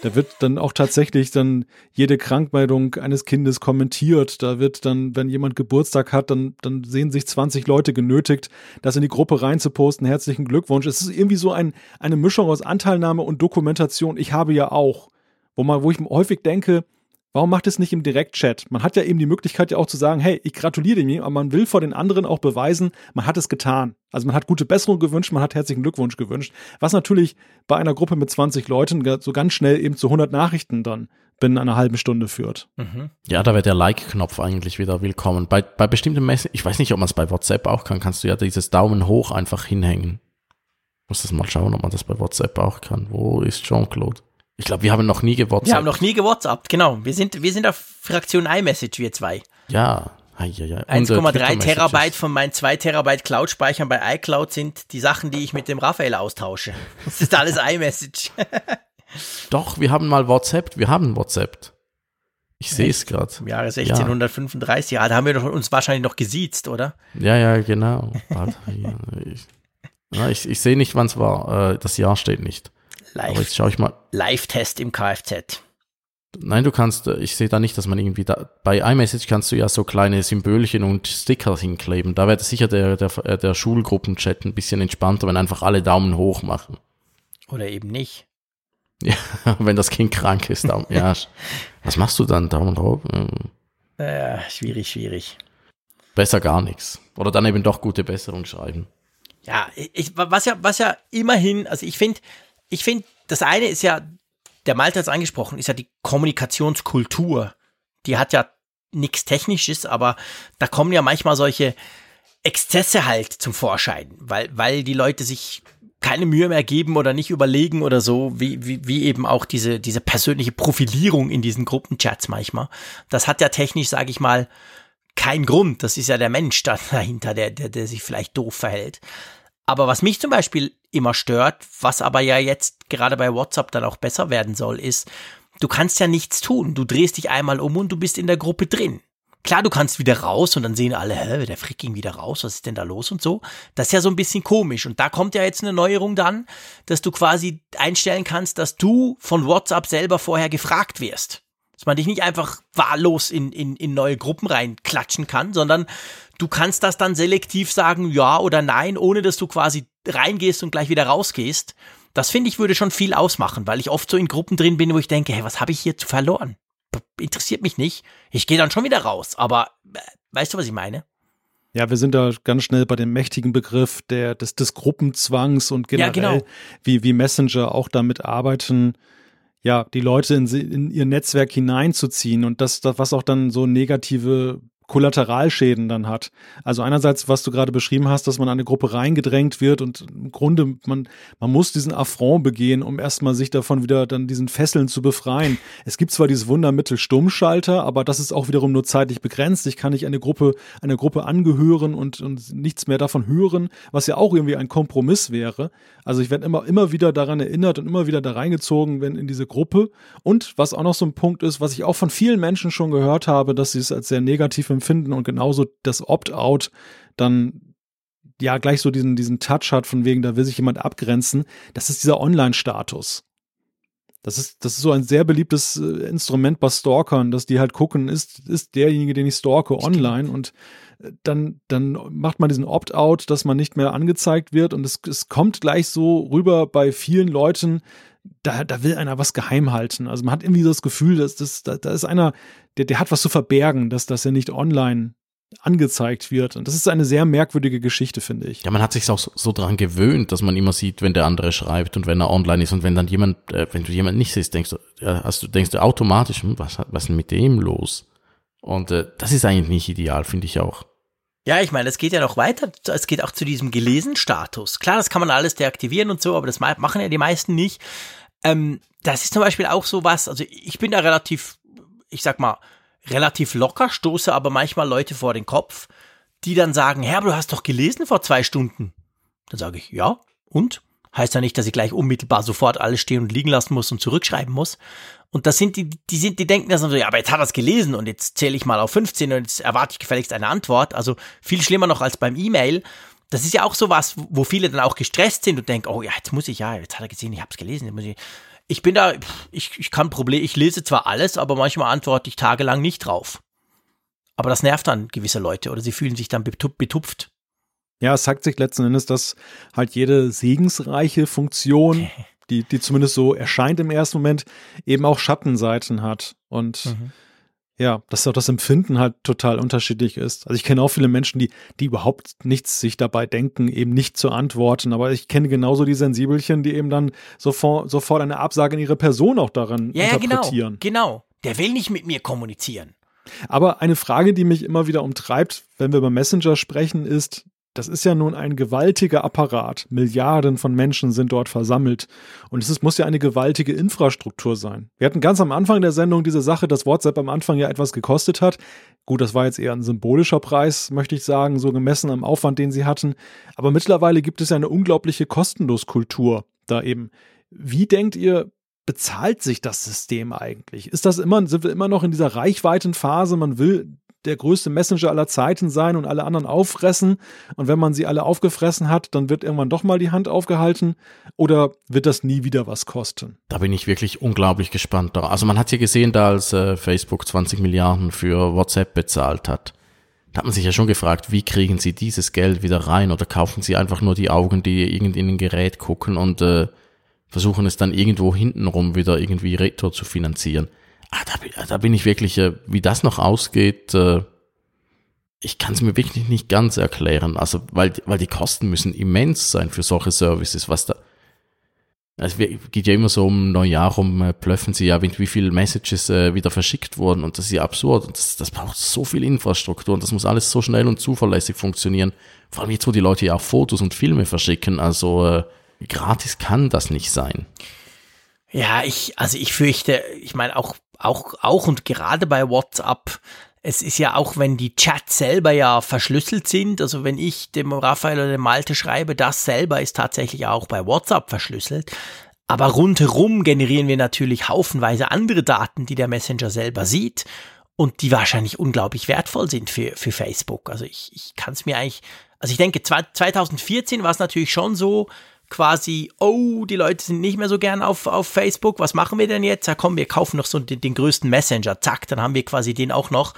Da wird dann auch tatsächlich dann jede Krankmeldung eines Kindes kommentiert. Da wird dann, wenn jemand Geburtstag hat, dann, dann sehen sich 20 Leute genötigt, das in die Gruppe reinzuposten. Herzlichen Glückwunsch. Es ist irgendwie so ein, eine Mischung aus Anteilnahme und Dokumentation. Ich habe ja auch. Wo man, wo ich häufig denke, Warum macht es nicht im Direktchat? Man hat ja eben die Möglichkeit ja auch zu sagen, hey, ich gratuliere dir, aber man will vor den anderen auch beweisen, man hat es getan. Also man hat gute Besserung gewünscht, man hat herzlichen Glückwunsch gewünscht, was natürlich bei einer Gruppe mit 20 Leuten so ganz schnell eben zu 100 Nachrichten dann binnen einer halben Stunde führt. Mhm. Ja, da wäre der Like-Knopf eigentlich wieder willkommen. Bei, bei bestimmten Messen, ich weiß nicht, ob man es bei WhatsApp auch kann, kannst du ja dieses Daumen hoch einfach hinhängen. Muss das mal schauen, ob man das bei WhatsApp auch kann. Wo ist Jean-Claude? Ich glaube, wir haben noch nie gewhatsappt. Wir haben noch nie gewhatsappt, genau. Wir sind, wir sind auf Fraktion iMessage, wir zwei. Ja. 1,3 Terabyte von meinen 2 Terabyte Cloud-Speichern bei iCloud sind die Sachen, die ich mit dem Raphael austausche. Das ist alles iMessage. Doch, wir haben mal WhatsApp, wir haben WhatsApp. Ich sehe es gerade. Im Jahre 1635, ja. ja, da haben wir uns wahrscheinlich noch gesiezt, oder? Ja, ja, genau. ich, ich, ich sehe nicht, wann es war. Äh, das Jahr steht nicht. Live, Aber jetzt schaue ich mal. Live-Test im Kfz. Nein, du kannst, äh, ich sehe da nicht, dass man irgendwie da, bei iMessage kannst du ja so kleine Symbolchen und Sticker hinkleben. Da wäre sicher der, der, äh, der Schulgruppenchat ein bisschen entspannter, wenn einfach alle Daumen hoch machen. Oder eben nicht. Ja, wenn das Kind krank ist, Daumen, ja. Was machst du dann? Daumen hoch? Äh, schwierig, schwierig. Besser gar nichts. Oder dann eben doch gute Besserung schreiben. Ja, ich, was ja, was ja immerhin, also ich finde, ich finde, das eine ist ja, der Malte hat es angesprochen, ist ja die Kommunikationskultur. Die hat ja nichts Technisches, aber da kommen ja manchmal solche Exzesse halt zum Vorschein, weil, weil die Leute sich keine Mühe mehr geben oder nicht überlegen oder so, wie, wie, wie eben auch diese, diese persönliche Profilierung in diesen Gruppenchats manchmal. Das hat ja technisch, sage ich mal, keinen Grund. Das ist ja der Mensch da dahinter, der, der, der sich vielleicht doof verhält. Aber was mich zum Beispiel immer stört, was aber ja jetzt gerade bei WhatsApp dann auch besser werden soll, ist, du kannst ja nichts tun. Du drehst dich einmal um und du bist in der Gruppe drin. Klar, du kannst wieder raus und dann sehen alle, hä, der Frick ging wieder raus, was ist denn da los und so. Das ist ja so ein bisschen komisch. Und da kommt ja jetzt eine Neuerung dann, dass du quasi einstellen kannst, dass du von WhatsApp selber vorher gefragt wirst. Dass man dich nicht einfach wahllos in, in, in neue Gruppen reinklatschen kann, sondern Du kannst das dann selektiv sagen, ja oder nein, ohne dass du quasi reingehst und gleich wieder rausgehst. Das finde ich würde schon viel ausmachen, weil ich oft so in Gruppen drin bin, wo ich denke, hey, was habe ich hier zu verloren? Interessiert mich nicht. Ich gehe dann schon wieder raus, aber äh, weißt du, was ich meine? Ja, wir sind da ganz schnell bei dem mächtigen Begriff der, des, des Gruppenzwangs und generell, ja, genau. wie, wie Messenger auch damit arbeiten, ja, die Leute in, in ihr Netzwerk hineinzuziehen und das, das, was auch dann so negative Kollateralschäden dann hat. Also einerseits, was du gerade beschrieben hast, dass man an eine Gruppe reingedrängt wird und im Grunde, man, man muss diesen Affront begehen, um erstmal sich davon wieder dann diesen Fesseln zu befreien. Es gibt zwar dieses Wundermittel Stummschalter, aber das ist auch wiederum nur zeitlich begrenzt. Ich kann nicht eine Gruppe, einer Gruppe angehören und, und nichts mehr davon hören, was ja auch irgendwie ein Kompromiss wäre. Also ich werde immer, immer wieder daran erinnert und immer wieder da reingezogen, wenn in diese Gruppe. Und was auch noch so ein Punkt ist, was ich auch von vielen Menschen schon gehört habe, dass sie es als sehr negativ empfinden und genauso das Opt-out dann ja gleich so diesen, diesen Touch hat, von wegen, da will sich jemand abgrenzen. Das ist dieser Online-Status. Das ist, das ist so ein sehr beliebtes äh, Instrument bei Stalkern, dass die halt gucken, ist, ist derjenige, den ich stalke, online und äh, dann, dann macht man diesen Opt-out, dass man nicht mehr angezeigt wird und es, es kommt gleich so rüber bei vielen Leuten, da, da will einer was geheim halten. Also man hat irgendwie das Gefühl, dass das, da, da ist einer, der, der hat was zu verbergen, dass, dass er nicht online angezeigt wird. Und das ist eine sehr merkwürdige Geschichte, finde ich. Ja, man hat sich auch so, so dran gewöhnt, dass man immer sieht, wenn der andere schreibt und wenn er online ist und wenn dann jemand, äh, wenn du jemanden nicht siehst, denkst du, ja, hast du, denkst du automatisch, hm, was, was ist denn mit dem los? Und äh, das ist eigentlich nicht ideal, finde ich auch. Ja, ich meine, es geht ja noch weiter. Es geht auch zu diesem Gelesen-Status. Klar, das kann man alles deaktivieren und so, aber das machen ja die meisten nicht. Ähm, das ist zum Beispiel auch so was, also ich bin da relativ, ich sag mal, relativ locker, stoße aber manchmal Leute vor den Kopf, die dann sagen, Herr, du hast doch gelesen vor zwei Stunden. Dann sage ich, ja, und? Heißt ja nicht, dass ich gleich unmittelbar sofort alles stehen und liegen lassen muss und zurückschreiben muss. Und das sind die, die sind, die denken dann so, ja, aber jetzt hat er es gelesen und jetzt zähle ich mal auf 15 und jetzt erwarte ich gefälligst eine Antwort. Also viel schlimmer noch als beim E-Mail. Das ist ja auch so was, wo viele dann auch gestresst sind und denken, oh ja, jetzt muss ich ja, jetzt hat er gesehen, ich habe es gelesen, ich ich bin da, ich, ich kann Problem, ich lese zwar alles, aber manchmal antworte ich tagelang nicht drauf. Aber das nervt dann gewisse Leute oder sie fühlen sich dann betupft. Ja, es sagt sich letzten Endes, dass halt jede segensreiche Funktion, die, die zumindest so erscheint im ersten Moment, eben auch Schattenseiten hat. Und mhm ja, dass auch das Empfinden halt total unterschiedlich ist. Also ich kenne auch viele Menschen, die, die überhaupt nichts sich dabei denken, eben nicht zu antworten. Aber ich kenne genauso die Sensibelchen, die eben dann sofort, sofort eine Absage in ihre Person auch daran ja, interpretieren. Ja, genau, genau. Der will nicht mit mir kommunizieren. Aber eine Frage, die mich immer wieder umtreibt, wenn wir über Messenger sprechen, ist, das ist ja nun ein gewaltiger Apparat. Milliarden von Menschen sind dort versammelt. Und es ist, muss ja eine gewaltige Infrastruktur sein. Wir hatten ganz am Anfang der Sendung diese Sache, dass WhatsApp am Anfang ja etwas gekostet hat. Gut, das war jetzt eher ein symbolischer Preis, möchte ich sagen, so gemessen am Aufwand, den sie hatten. Aber mittlerweile gibt es ja eine unglaubliche Kostenloskultur da eben. Wie denkt ihr, bezahlt sich das System eigentlich? Ist das immer, sind wir immer noch in dieser Reichweitenphase? Man will der größte Messenger aller Zeiten sein und alle anderen auffressen. Und wenn man sie alle aufgefressen hat, dann wird irgendwann doch mal die Hand aufgehalten. Oder wird das nie wieder was kosten? Da bin ich wirklich unglaublich gespannt. Also man hat ja gesehen, da als äh, Facebook 20 Milliarden für WhatsApp bezahlt hat. Da hat man sich ja schon gefragt, wie kriegen sie dieses Geld wieder rein oder kaufen sie einfach nur die Augen, die irgendwie in ein Gerät gucken und äh, versuchen es dann irgendwo hintenrum wieder irgendwie retro zu finanzieren. Ah, da, da bin ich wirklich, äh, wie das noch ausgeht, äh, ich kann es mir wirklich nicht ganz erklären. Also, weil, weil die Kosten müssen immens sein für solche Services, was da. Also geht ja immer so um Neujahr rum, äh, plöffen sie ja, wie viele Messages wieder verschickt wurden und das ist ja absurd. Und das, das braucht so viel Infrastruktur und das muss alles so schnell und zuverlässig funktionieren. Vor allem jetzt, wo die Leute ja auch Fotos und Filme verschicken. Also gratis kann das nicht sein. Ja, ich, also ich fürchte, ich meine auch auch, auch und gerade bei WhatsApp, es ist ja auch, wenn die Chats selber ja verschlüsselt sind, also wenn ich dem Raphael oder dem Malte schreibe, das selber ist tatsächlich auch bei WhatsApp verschlüsselt. Aber rundherum generieren wir natürlich haufenweise andere Daten, die der Messenger selber sieht und die wahrscheinlich unglaublich wertvoll sind für, für Facebook. Also ich, ich kann es mir eigentlich, also ich denke, 2014 war es natürlich schon so, quasi, oh, die Leute sind nicht mehr so gern auf, auf Facebook, was machen wir denn jetzt? Ja komm, wir kaufen noch so den, den größten Messenger, zack, dann haben wir quasi den auch noch.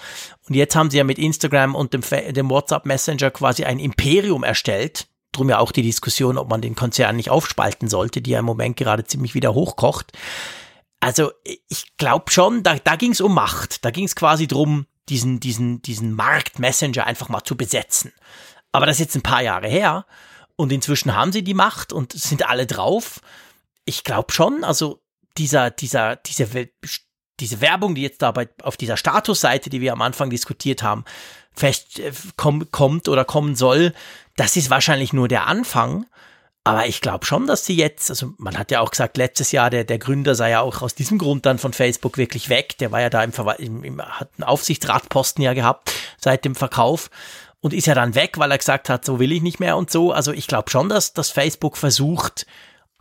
Und jetzt haben sie ja mit Instagram und dem, dem WhatsApp Messenger quasi ein Imperium erstellt. Drum ja auch die Diskussion, ob man den Konzern nicht aufspalten sollte, die ja im Moment gerade ziemlich wieder hochkocht. Also ich glaube schon, da, da ging es um Macht. Da ging es quasi drum, diesen, diesen, diesen Markt Messenger einfach mal zu besetzen. Aber das ist jetzt ein paar Jahre her. Und inzwischen haben sie die Macht und sind alle drauf. Ich glaube schon, also dieser, dieser, diese, diese Werbung, die jetzt da bei, auf dieser Statusseite, die wir am Anfang diskutiert haben, fest äh, komm, kommt oder kommen soll, das ist wahrscheinlich nur der Anfang. Aber ich glaube schon, dass sie jetzt, also man hat ja auch gesagt, letztes Jahr, der, der Gründer sei ja auch aus diesem Grund dann von Facebook wirklich weg. Der war ja da im, im, im hat einen Aufsichtsratposten ja gehabt seit dem Verkauf und ist ja dann weg, weil er gesagt hat, so will ich nicht mehr und so. Also ich glaube schon, dass, dass Facebook versucht,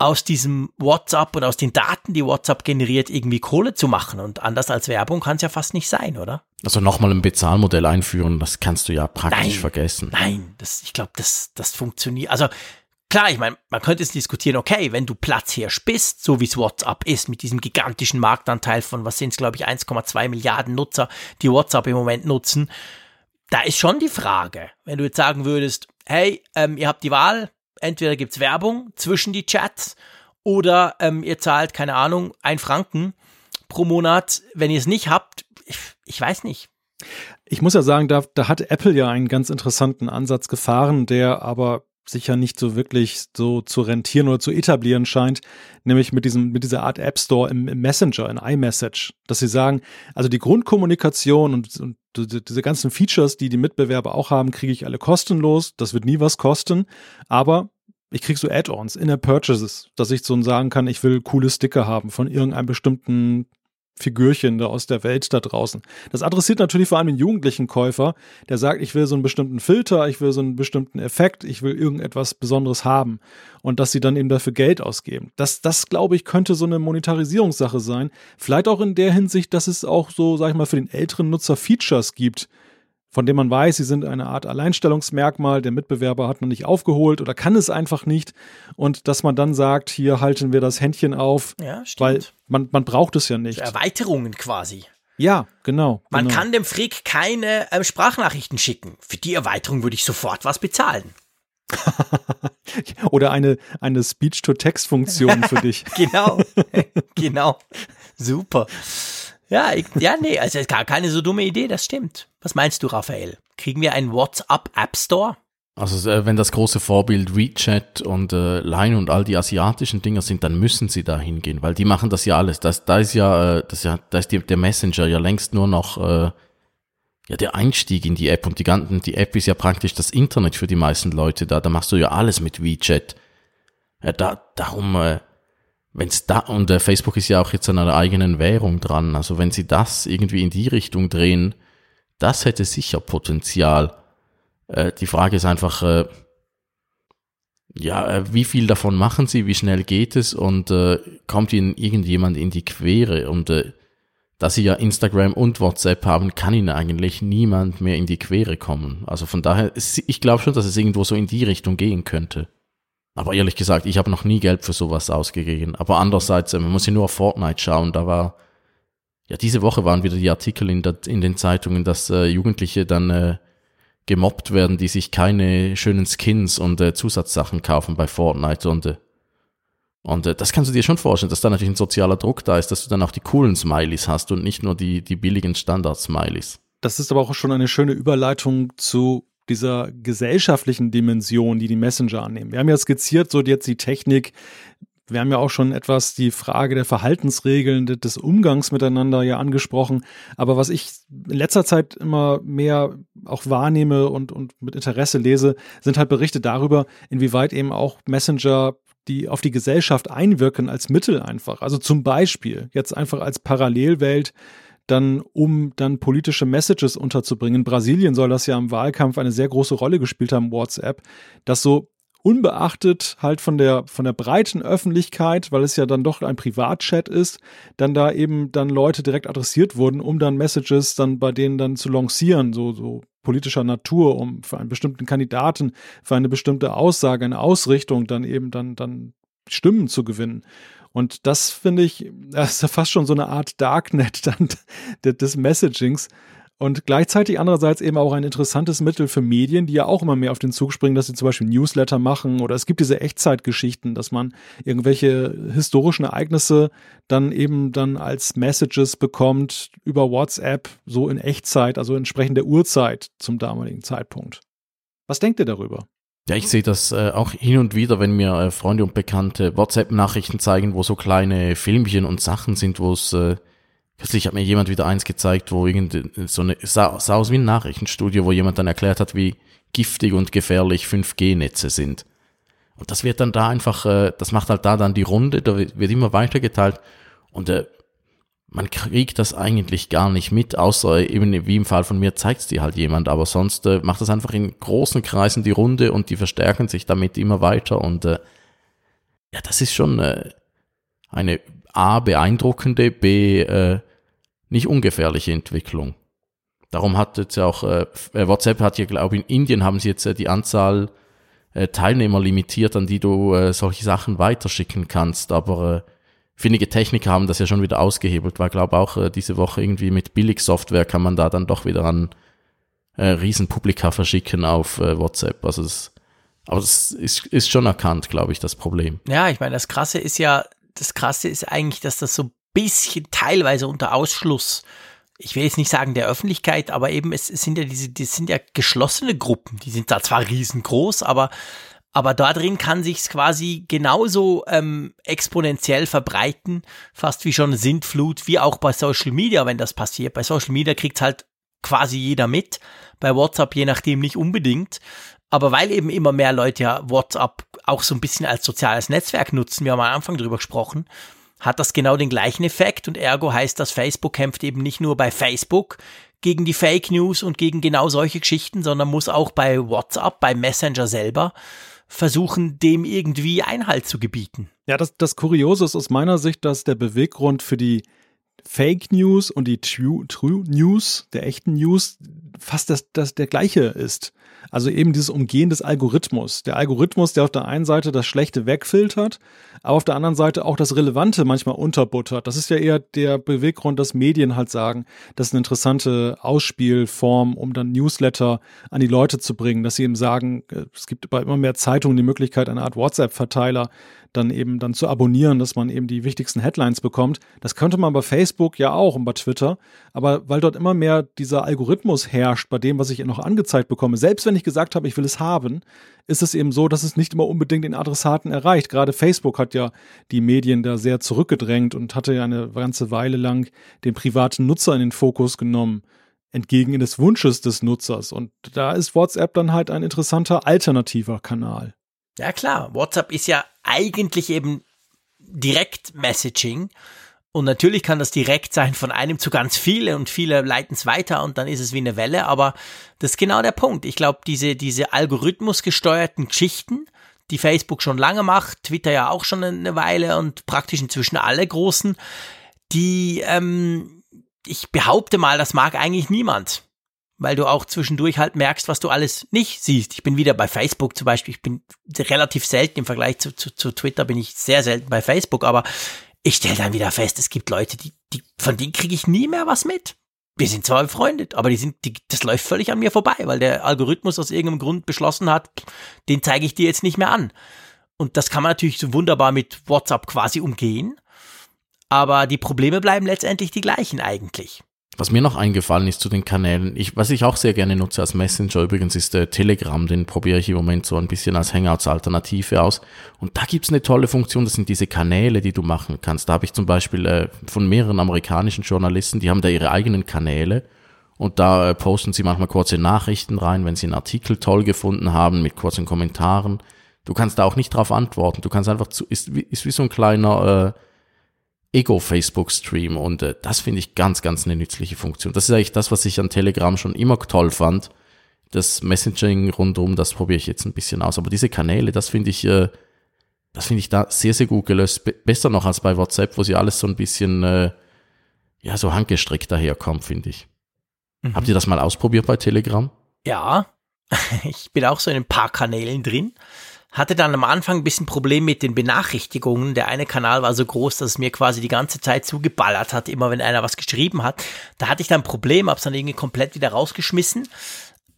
aus diesem WhatsApp und aus den Daten, die WhatsApp generiert, irgendwie Kohle zu machen. Und anders als Werbung kann es ja fast nicht sein, oder? Also nochmal ein Bezahlmodell einführen, das kannst du ja praktisch nein, vergessen. Nein, das, ich glaube, das, das funktioniert. Also klar, ich meine, man könnte jetzt diskutieren, okay, wenn du Platzhirsch bist, so wie es WhatsApp ist, mit diesem gigantischen Marktanteil von, was sind es, glaube ich, 1,2 Milliarden Nutzer, die WhatsApp im Moment nutzen, da ist schon die Frage, wenn du jetzt sagen würdest, hey, ähm, ihr habt die Wahl, entweder gibt's Werbung zwischen die Chats oder ähm, ihr zahlt, keine Ahnung, ein Franken pro Monat. Wenn ihr es nicht habt, ich, ich weiß nicht. Ich muss ja sagen, da, da hat Apple ja einen ganz interessanten Ansatz gefahren, der aber sicher nicht so wirklich so zu rentieren oder zu etablieren scheint, nämlich mit diesem, mit dieser Art App Store im, im Messenger, in iMessage, dass sie sagen, also die Grundkommunikation und, und diese ganzen Features, die die Mitbewerber auch haben, kriege ich alle kostenlos. Das wird nie was kosten. Aber ich kriege so Add-ons, Inner Purchases, dass ich so sagen kann, ich will coole Sticker haben von irgendeinem bestimmten Figürchen da aus der Welt da draußen. Das adressiert natürlich vor allem den jugendlichen Käufer, der sagt, ich will so einen bestimmten Filter, ich will so einen bestimmten Effekt, ich will irgendetwas Besonderes haben und dass sie dann eben dafür Geld ausgeben. Das, das glaube ich, könnte so eine Monetarisierungssache sein. Vielleicht auch in der Hinsicht, dass es auch so, sag ich mal, für den älteren Nutzer Features gibt, von dem man weiß, sie sind eine Art Alleinstellungsmerkmal, der Mitbewerber hat noch nicht aufgeholt oder kann es einfach nicht. Und dass man dann sagt, hier halten wir das Händchen auf, ja, weil man, man braucht es ja nicht. Erweiterungen quasi. Ja, genau. Man genau. kann dem Frick keine äh, Sprachnachrichten schicken. Für die Erweiterung würde ich sofort was bezahlen. Oder eine, eine Speech-to-Text-Funktion für dich. genau, genau. Super. Ja, ich, ja, nee, also gar keine so dumme Idee, das stimmt. Was meinst du, Raphael? Kriegen wir einen WhatsApp App Store? Also äh, wenn das große Vorbild WeChat und äh, Line und all die asiatischen Dinger sind, dann müssen sie da hingehen, weil die machen das ja alles. Das, da ist ja, äh, das ja, da ist die, der Messenger ja längst nur noch äh, ja der Einstieg in die App und die ganzen, die App ist ja praktisch das Internet für die meisten Leute da. Da machst du ja alles mit WeChat. Ja, da, darum, äh, wenn's da, und äh, Facebook ist ja auch jetzt an einer eigenen Währung dran, also wenn sie das irgendwie in die Richtung drehen, das hätte sicher Potenzial. Äh, die Frage ist einfach, äh, ja, äh, wie viel davon machen sie, wie schnell geht es und äh, kommt ihnen irgendjemand in die Quere und äh, da sie ja Instagram und WhatsApp haben, kann ihnen eigentlich niemand mehr in die Quere kommen. Also von daher, ich glaube schon, dass es irgendwo so in die Richtung gehen könnte. Aber ehrlich gesagt, ich habe noch nie Geld für sowas ausgegeben. Aber andererseits, man muss ja nur auf Fortnite schauen, da war, ja, diese Woche waren wieder die Artikel in, der, in den Zeitungen, dass äh, Jugendliche dann äh, gemobbt werden, die sich keine schönen Skins und äh, Zusatzsachen kaufen bei Fortnite und äh, und äh, das kannst du dir schon vorstellen, dass da natürlich ein sozialer Druck da ist, dass du dann auch die coolen Smileys hast und nicht nur die, die billigen Standard-Smileys. Das ist aber auch schon eine schöne Überleitung zu dieser gesellschaftlichen Dimension, die die Messenger annehmen. Wir haben ja skizziert, so jetzt die Technik. Wir haben ja auch schon etwas die Frage der Verhaltensregeln, des Umgangs miteinander ja angesprochen. Aber was ich in letzter Zeit immer mehr auch wahrnehme und, und mit Interesse lese, sind halt Berichte darüber, inwieweit eben auch Messenger die auf die Gesellschaft einwirken als Mittel einfach. Also zum Beispiel jetzt einfach als Parallelwelt dann, um dann politische Messages unterzubringen. Brasilien soll das ja im Wahlkampf eine sehr große Rolle gespielt haben, WhatsApp, dass so unbeachtet halt von der, von der breiten Öffentlichkeit, weil es ja dann doch ein Privatchat ist, dann da eben dann Leute direkt adressiert wurden, um dann Messages dann bei denen dann zu lancieren, so, so politischer Natur, um für einen bestimmten Kandidaten, für eine bestimmte Aussage, eine Ausrichtung dann eben dann, dann Stimmen zu gewinnen. Und das finde ich, das ist ja fast schon so eine Art Darknet dann des Messagings, und gleichzeitig andererseits eben auch ein interessantes Mittel für Medien, die ja auch immer mehr auf den Zug springen, dass sie zum Beispiel Newsletter machen oder es gibt diese Echtzeitgeschichten, dass man irgendwelche historischen Ereignisse dann eben dann als Messages bekommt über WhatsApp, so in Echtzeit, also entsprechend der Uhrzeit zum damaligen Zeitpunkt. Was denkt ihr darüber? Ja, ich sehe das äh, auch hin und wieder, wenn mir äh, Freunde und Bekannte WhatsApp-Nachrichten zeigen, wo so kleine Filmchen und Sachen sind, wo es äh, Kürzlich hat mir jemand wieder eins gezeigt, wo irgend so eine, sah, sah aus wie ein Nachrichtenstudio, wo jemand dann erklärt hat, wie giftig und gefährlich 5G-Netze sind. Und das wird dann da einfach, äh, das macht halt da dann die Runde, da wird immer weitergeteilt und äh, man kriegt das eigentlich gar nicht mit, außer eben wie im Fall von mir zeigt es dir halt jemand, aber sonst äh, macht das einfach in großen Kreisen die Runde und die verstärken sich damit immer weiter und äh, ja, das ist schon äh, eine A, beeindruckende, B, äh, nicht ungefährliche Entwicklung. Darum hat jetzt auch äh, äh WhatsApp hat hier, glaube ich, in Indien haben sie jetzt äh, die Anzahl äh, Teilnehmer limitiert, an die du äh, solche Sachen weiterschicken kannst. Aber äh, findige Techniker haben das ja schon wieder ausgehebelt, weil glaube auch äh, diese Woche irgendwie mit Billigsoftware kann man da dann doch wieder an äh, Riesenpublika verschicken auf äh, WhatsApp. Also das, aber das ist, ist schon erkannt, glaube ich, das Problem. Ja, ich meine, das Krasse ist ja, das Krasse ist eigentlich, dass das so bisschen teilweise unter Ausschluss ich will jetzt nicht sagen der Öffentlichkeit, aber eben es, es sind ja diese, die sind ja geschlossene Gruppen. Die sind da zwar riesengroß, aber aber da drin kann sich's quasi genauso ähm, exponentiell verbreiten, fast wie schon Sintflut, wie auch bei Social Media, wenn das passiert. Bei Social Media kriegt's halt quasi jeder mit, bei WhatsApp je nachdem nicht unbedingt. Aber weil eben immer mehr Leute ja WhatsApp auch so ein bisschen als soziales Netzwerk nutzen, wir haben am Anfang drüber gesprochen, hat das genau den gleichen Effekt und ergo heißt das, Facebook kämpft eben nicht nur bei Facebook gegen die Fake News und gegen genau solche Geschichten, sondern muss auch bei WhatsApp, bei Messenger selber versuchen, dem irgendwie Einhalt zu gebieten. Ja, das, das Kuriose ist aus meiner Sicht, dass der Beweggrund für die Fake News und die True, True News, der echten News, fast das, das der gleiche ist. Also eben dieses Umgehen des Algorithmus. Der Algorithmus, der auf der einen Seite das Schlechte wegfiltert, aber auf der anderen Seite auch das Relevante manchmal unterbuttert. Das ist ja eher der Beweggrund, dass Medien halt sagen, das ist eine interessante Ausspielform, um dann Newsletter an die Leute zu bringen, dass sie eben sagen, äh, es gibt bei immer mehr Zeitungen die Möglichkeit, eine Art WhatsApp-Verteiler dann eben dann zu abonnieren, dass man eben die wichtigsten Headlines bekommt. Das könnte man bei Facebook ja auch und bei Twitter. Aber weil dort immer mehr dieser Algorithmus herrscht bei dem, was ich noch angezeigt bekomme, selbst wenn ich gesagt habe, ich will es haben, ist es eben so, dass es nicht immer unbedingt den Adressaten erreicht. Gerade Facebook hat ja die Medien da sehr zurückgedrängt und hatte ja eine ganze Weile lang den privaten Nutzer in den Fokus genommen entgegen des Wunsches des Nutzers. Und da ist WhatsApp dann halt ein interessanter alternativer Kanal. Ja klar, WhatsApp ist ja eigentlich eben Direkt-Messaging. Und natürlich kann das direkt sein von einem zu ganz viele und viele leiten es weiter und dann ist es wie eine Welle, aber das ist genau der Punkt. Ich glaube, diese, diese algorithmusgesteuerten Geschichten, die Facebook schon lange macht, Twitter ja auch schon eine Weile und praktisch inzwischen alle großen, die, ähm, ich behaupte mal, das mag eigentlich niemand. Weil du auch zwischendurch halt merkst, was du alles nicht siehst. Ich bin wieder bei Facebook zum Beispiel. Ich bin relativ selten im Vergleich zu, zu, zu Twitter bin ich sehr selten bei Facebook, aber ich stelle dann wieder fest, es gibt Leute, die, die von denen kriege ich nie mehr was mit. Wir sind zwar befreundet, aber die sind, die, das läuft völlig an mir vorbei, weil der Algorithmus aus irgendeinem Grund beschlossen hat, den zeige ich dir jetzt nicht mehr an. Und das kann man natürlich so wunderbar mit WhatsApp quasi umgehen. Aber die Probleme bleiben letztendlich die gleichen eigentlich. Was mir noch eingefallen ist zu den Kanälen, ich, was ich auch sehr gerne nutze als Messenger übrigens, ist der Telegram, den probiere ich im Moment so ein bisschen als Hangouts-Alternative aus. Und da gibt's eine tolle Funktion, das sind diese Kanäle, die du machen kannst. Da habe ich zum Beispiel äh, von mehreren amerikanischen Journalisten, die haben da ihre eigenen Kanäle und da äh, posten sie manchmal kurze Nachrichten rein, wenn sie einen Artikel toll gefunden haben, mit kurzen Kommentaren. Du kannst da auch nicht drauf antworten, du kannst einfach zu, ist, ist wie so ein kleiner... Äh, Ego-Facebook-Stream und äh, das finde ich ganz, ganz eine nützliche Funktion. Das ist eigentlich das, was ich an Telegram schon immer toll fand. Das Messaging rundum, das probiere ich jetzt ein bisschen aus. Aber diese Kanäle, das finde ich, äh, das finde ich da sehr, sehr gut gelöst. Be besser noch als bei WhatsApp, wo sie alles so ein bisschen, äh, ja, so handgestrickt daherkommt, finde ich. Mhm. Habt ihr das mal ausprobiert bei Telegram? Ja, ich bin auch so in ein paar Kanälen drin hatte dann am Anfang ein bisschen Problem mit den Benachrichtigungen. Der eine Kanal war so groß, dass es mir quasi die ganze Zeit zugeballert hat, immer wenn einer was geschrieben hat. Da hatte ich dann ein Problem, hab's dann irgendwie komplett wieder rausgeschmissen.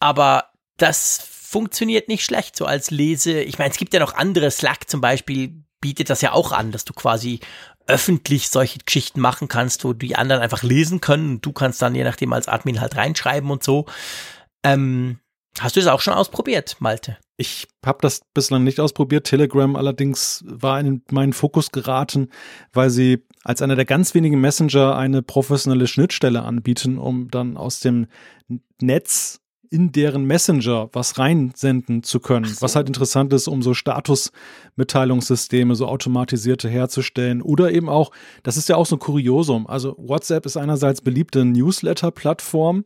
Aber das funktioniert nicht schlecht, so als Lese. Ich meine, es gibt ja noch andere, Slack zum Beispiel bietet das ja auch an, dass du quasi öffentlich solche Geschichten machen kannst, wo die anderen einfach lesen können und du kannst dann je nachdem als Admin halt reinschreiben und so. Ähm, hast du es auch schon ausprobiert, Malte? Ich habe das bislang nicht ausprobiert. Telegram allerdings war in meinen Fokus geraten, weil sie als einer der ganz wenigen Messenger eine professionelle Schnittstelle anbieten, um dann aus dem Netz in deren Messenger was reinsenden zu können. So. Was halt interessant ist, um so Statusmitteilungssysteme, so automatisierte herzustellen. Oder eben auch, das ist ja auch so ein Kuriosum. Also WhatsApp ist einerseits beliebte Newsletter-Plattform,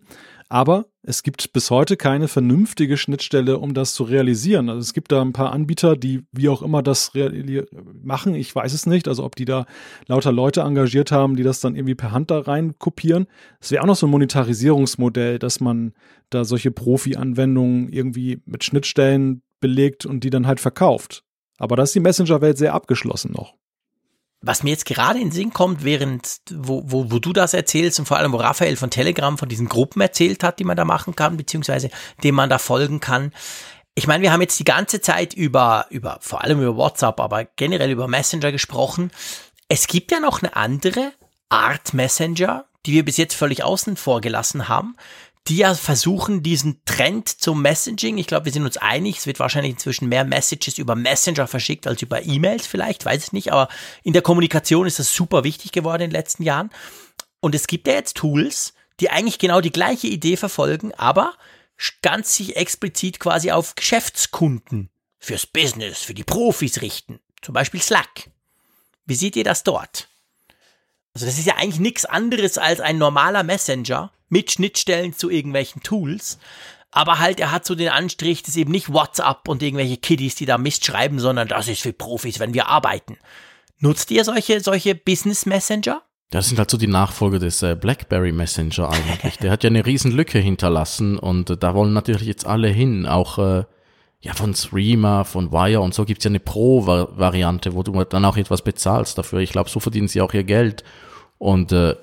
aber es gibt bis heute keine vernünftige Schnittstelle, um das zu realisieren. Also es gibt da ein paar Anbieter, die wie auch immer das machen. Ich weiß es nicht. Also ob die da lauter Leute engagiert haben, die das dann irgendwie per Hand da rein kopieren. Es wäre auch noch so ein Monetarisierungsmodell, dass man da solche Profi-Anwendungen irgendwie mit Schnittstellen belegt und die dann halt verkauft. Aber da ist die Messenger-Welt sehr abgeschlossen noch was mir jetzt gerade in den Sinn kommt, während, wo, wo, wo du das erzählst und vor allem, wo Raphael von Telegram von diesen Gruppen erzählt hat, die man da machen kann, beziehungsweise dem man da folgen kann. Ich meine, wir haben jetzt die ganze Zeit über, über, vor allem über WhatsApp, aber generell über Messenger gesprochen. Es gibt ja noch eine andere Art Messenger, die wir bis jetzt völlig außen vor gelassen haben, die ja versuchen, diesen Trend zum Messaging, ich glaube, wir sind uns einig, es wird wahrscheinlich inzwischen mehr Messages über Messenger verschickt als über E-Mails vielleicht, weiß ich nicht, aber in der Kommunikation ist das super wichtig geworden in den letzten Jahren. Und es gibt ja jetzt Tools, die eigentlich genau die gleiche Idee verfolgen, aber ganz sich explizit quasi auf Geschäftskunden fürs Business, für die Profis richten. Zum Beispiel Slack. Wie seht ihr das dort? Also das ist ja eigentlich nichts anderes als ein normaler Messenger, mit Schnittstellen zu irgendwelchen Tools. Aber halt, er hat so den Anstrich, das ist eben nicht WhatsApp und irgendwelche Kiddies, die da Mist schreiben, sondern das ist für Profis, wenn wir arbeiten. Nutzt ihr solche, solche Business Messenger? Das sind halt so die Nachfolger des äh, BlackBerry Messenger eigentlich. Der hat ja eine riesen Lücke hinterlassen und äh, da wollen natürlich jetzt alle hin. Auch äh, ja von Streamer, von Wire und so gibt's ja eine Pro-Variante, wo du dann auch etwas bezahlst dafür. Ich glaube, so verdienen sie auch ihr Geld. Und äh,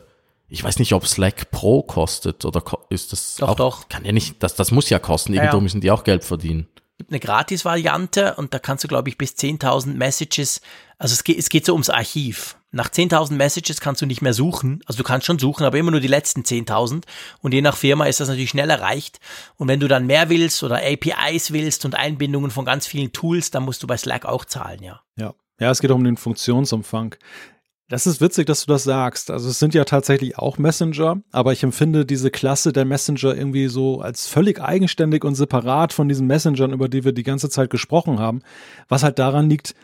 ich weiß nicht, ob Slack Pro kostet oder ist das doch, auch, doch. kann ja nicht, das, das muss ja kosten, irgendwo ja, ja. müssen die auch Geld verdienen. Gibt eine Gratis-Variante und da kannst du, glaube ich, bis 10.000 Messages, also es geht, es geht so ums Archiv. Nach 10.000 Messages kannst du nicht mehr suchen, also du kannst schon suchen, aber immer nur die letzten 10.000 und je nach Firma ist das natürlich schnell erreicht und wenn du dann mehr willst oder APIs willst und Einbindungen von ganz vielen Tools, dann musst du bei Slack auch zahlen, ja. Ja. Ja, es geht um den Funktionsumfang. Das ist witzig, dass du das sagst. Also es sind ja tatsächlich auch Messenger, aber ich empfinde diese Klasse der Messenger irgendwie so als völlig eigenständig und separat von diesen Messengern, über die wir die ganze Zeit gesprochen haben. Was halt daran liegt,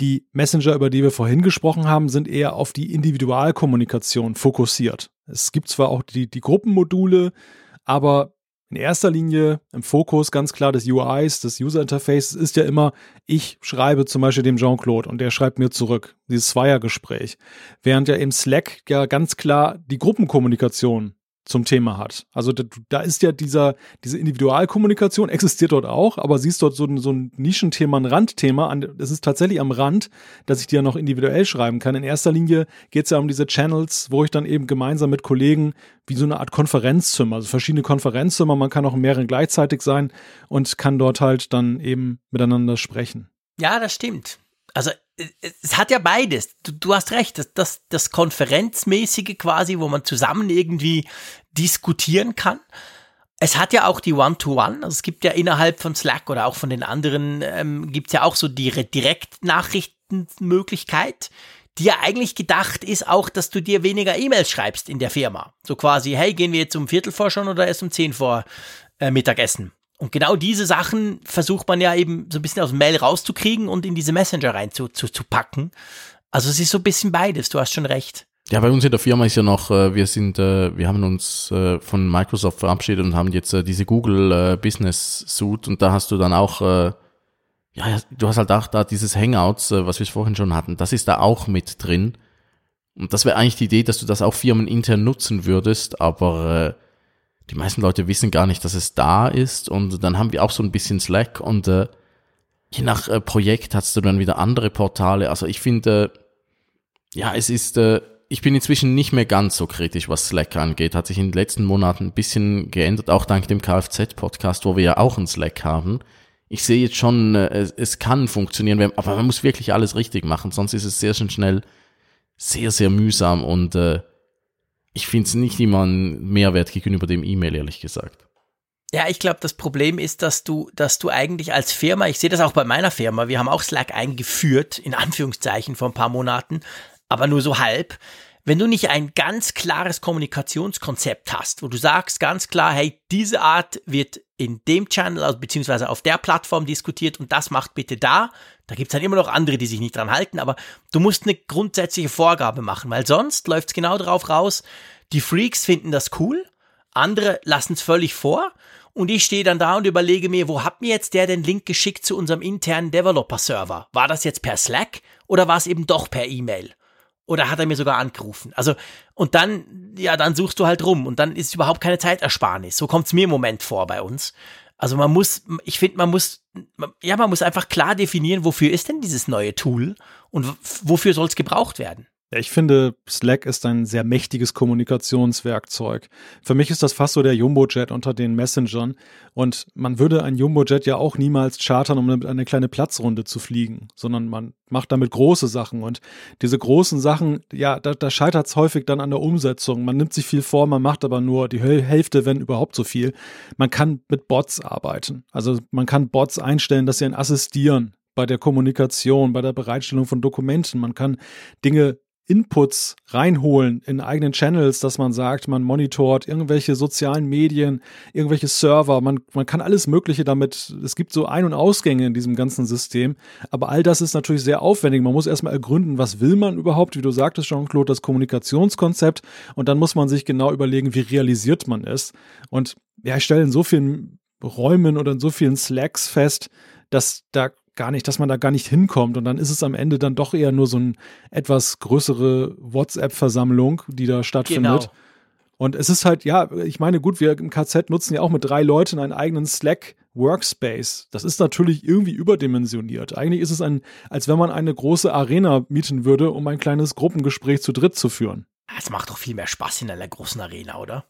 die Messenger, über die wir vorhin gesprochen haben, sind eher auf die Individualkommunikation fokussiert. Es gibt zwar auch die, die Gruppenmodule, aber in erster Linie im Fokus ganz klar des UIs, des User Interfaces ist ja immer, ich schreibe zum Beispiel dem Jean-Claude und der schreibt mir zurück, dieses Zweiergespräch. Während ja im Slack ja ganz klar die Gruppenkommunikation zum Thema hat. Also da, da, ist ja dieser, diese Individualkommunikation existiert dort auch, aber siehst dort so ein, so ein Nischenthema, ein Randthema. Es ist tatsächlich am Rand, dass ich dir noch individuell schreiben kann. In erster Linie geht es ja um diese Channels, wo ich dann eben gemeinsam mit Kollegen wie so eine Art Konferenzzimmer, also verschiedene Konferenzzimmer, man kann auch in mehreren gleichzeitig sein und kann dort halt dann eben miteinander sprechen. Ja, das stimmt. Also es hat ja beides. Du, du hast recht, das, das, das Konferenzmäßige quasi, wo man zusammen irgendwie diskutieren kann. Es hat ja auch die One-to-One, -One. also es gibt ja innerhalb von Slack oder auch von den anderen, ähm, gibt es ja auch so die Direktnachrichtenmöglichkeit, die ja eigentlich gedacht ist auch, dass du dir weniger E-Mails schreibst in der Firma. So quasi, hey, gehen wir jetzt um Viertel vor schon oder erst um zehn vor äh, Mittagessen? Und genau diese Sachen versucht man ja eben so ein bisschen aus dem Mail rauszukriegen und in diese Messenger rein zu, zu, zu packen. Also es ist so ein bisschen beides, du hast schon recht. Ja, bei uns in der Firma ist ja noch, äh, wir sind, äh, wir haben uns äh, von Microsoft verabschiedet und haben jetzt diese Google Business Suite und da hast du dann auch, ja, du hast halt auch da dieses Hangouts, was wir vorhin schon hatten, das ist da auch mit drin. Und das wäre eigentlich die Idee, dass du das auch firmenintern nutzen würdest, aber die meisten Leute wissen gar nicht, dass es da ist. Und dann haben wir auch so ein bisschen Slack und äh, je nach äh, Projekt hast du dann wieder andere Portale. Also ich finde, äh, ja, es ist, äh, ich bin inzwischen nicht mehr ganz so kritisch, was Slack angeht. Hat sich in den letzten Monaten ein bisschen geändert, auch dank dem Kfz-Podcast, wo wir ja auch einen Slack haben. Ich sehe jetzt schon, äh, es, es kann funktionieren, aber man muss wirklich alles richtig machen, sonst ist es sehr schön schnell sehr, sehr mühsam und äh, ich finde es nicht immer ein Mehrwert gegenüber dem E-Mail, ehrlich gesagt. Ja, ich glaube, das Problem ist, dass du, dass du eigentlich als Firma, ich sehe das auch bei meiner Firma, wir haben auch Slack eingeführt, in Anführungszeichen vor ein paar Monaten, aber nur so halb. Wenn du nicht ein ganz klares Kommunikationskonzept hast, wo du sagst ganz klar, hey, diese Art wird in dem Channel, also beziehungsweise auf der Plattform diskutiert und das macht bitte da, da gibt's dann immer noch andere, die sich nicht dran halten, aber du musst eine grundsätzliche Vorgabe machen, weil sonst läuft's genau darauf raus, die Freaks finden das cool, andere lassen es völlig vor und ich stehe dann da und überlege mir, wo hat mir jetzt der den Link geschickt zu unserem internen Developer-Server? War das jetzt per Slack oder war es eben doch per E-Mail? Oder hat er mir sogar angerufen? Also, und dann, ja, dann suchst du halt rum und dann ist überhaupt keine Zeitersparnis. So kommt's mir im Moment vor bei uns. Also man muss, ich finde, man muss, ja, man muss einfach klar definieren, wofür ist denn dieses neue Tool und wofür soll es gebraucht werden. Ja, ich finde, Slack ist ein sehr mächtiges Kommunikationswerkzeug. Für mich ist das fast so der Jumbo-Jet unter den Messengern. Und man würde ein Jumbo-Jet ja auch niemals chartern, um eine kleine Platzrunde zu fliegen, sondern man macht damit große Sachen. Und diese großen Sachen, ja, da, da scheitert es häufig dann an der Umsetzung. Man nimmt sich viel vor, man macht aber nur die Hälfte, wenn überhaupt so viel. Man kann mit Bots arbeiten. Also man kann Bots einstellen, dass sie einen assistieren bei der Kommunikation, bei der Bereitstellung von Dokumenten. Man kann Dinge Inputs reinholen in eigenen Channels, dass man sagt, man monitort irgendwelche sozialen Medien, irgendwelche Server, man, man kann alles Mögliche damit, es gibt so Ein- und Ausgänge in diesem ganzen System, aber all das ist natürlich sehr aufwendig. Man muss erstmal ergründen, was will man überhaupt, wie du sagtest, Jean-Claude, das Kommunikationskonzept. Und dann muss man sich genau überlegen, wie realisiert man es. Und ja, ich stelle in so vielen Räumen oder in so vielen Slacks fest, dass da gar nicht, dass man da gar nicht hinkommt. Und dann ist es am Ende dann doch eher nur so eine etwas größere WhatsApp-Versammlung, die da stattfindet. Genau. Und es ist halt, ja, ich meine, gut, wir im KZ nutzen ja auch mit drei Leuten einen eigenen Slack Workspace. Das ist natürlich irgendwie überdimensioniert. Eigentlich ist es ein, als wenn man eine große Arena mieten würde, um ein kleines Gruppengespräch zu dritt zu führen. Es macht doch viel mehr Spaß in einer großen Arena, oder?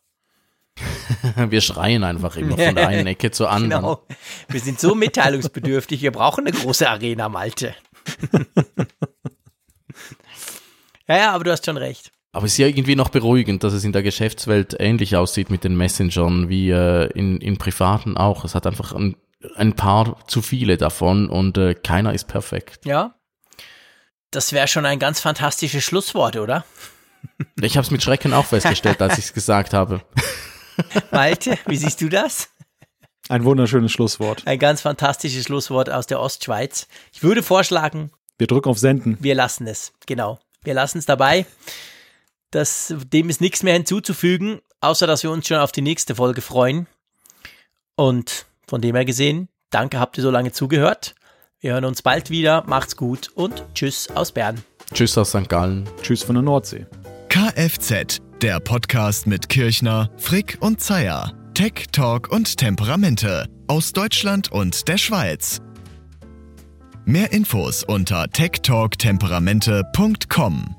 wir schreien einfach immer von der einen Ecke zur anderen. Genau. Wir sind so mitteilungsbedürftig, wir brauchen eine große Arena, Malte. ja, ja, aber du hast schon recht. Aber es ist ja irgendwie noch beruhigend, dass es in der Geschäftswelt ähnlich aussieht mit den Messengern wie äh, in, in privaten auch. Es hat einfach ein, ein paar zu viele davon und äh, keiner ist perfekt. Ja. Das wäre schon ein ganz fantastisches Schlusswort, oder? Ich habe es mit Schrecken auch festgestellt, als ich es gesagt habe. Malte, wie siehst du das? Ein wunderschönes Schlusswort. Ein ganz fantastisches Schlusswort aus der Ostschweiz. Ich würde vorschlagen, wir drücken auf Senden. Wir lassen es, genau. Wir lassen es dabei. Das, dem ist nichts mehr hinzuzufügen, außer dass wir uns schon auf die nächste Folge freuen. Und von dem her gesehen, danke, habt ihr so lange zugehört. Wir hören uns bald wieder. Macht's gut und tschüss aus Bern. Tschüss aus St. Gallen. Tschüss von der Nordsee. Kfz, der Podcast mit Kirchner, Frick und Zeyer. Tech, Talk und Temperamente aus Deutschland und der Schweiz. Mehr Infos unter techtalktemperamente.com.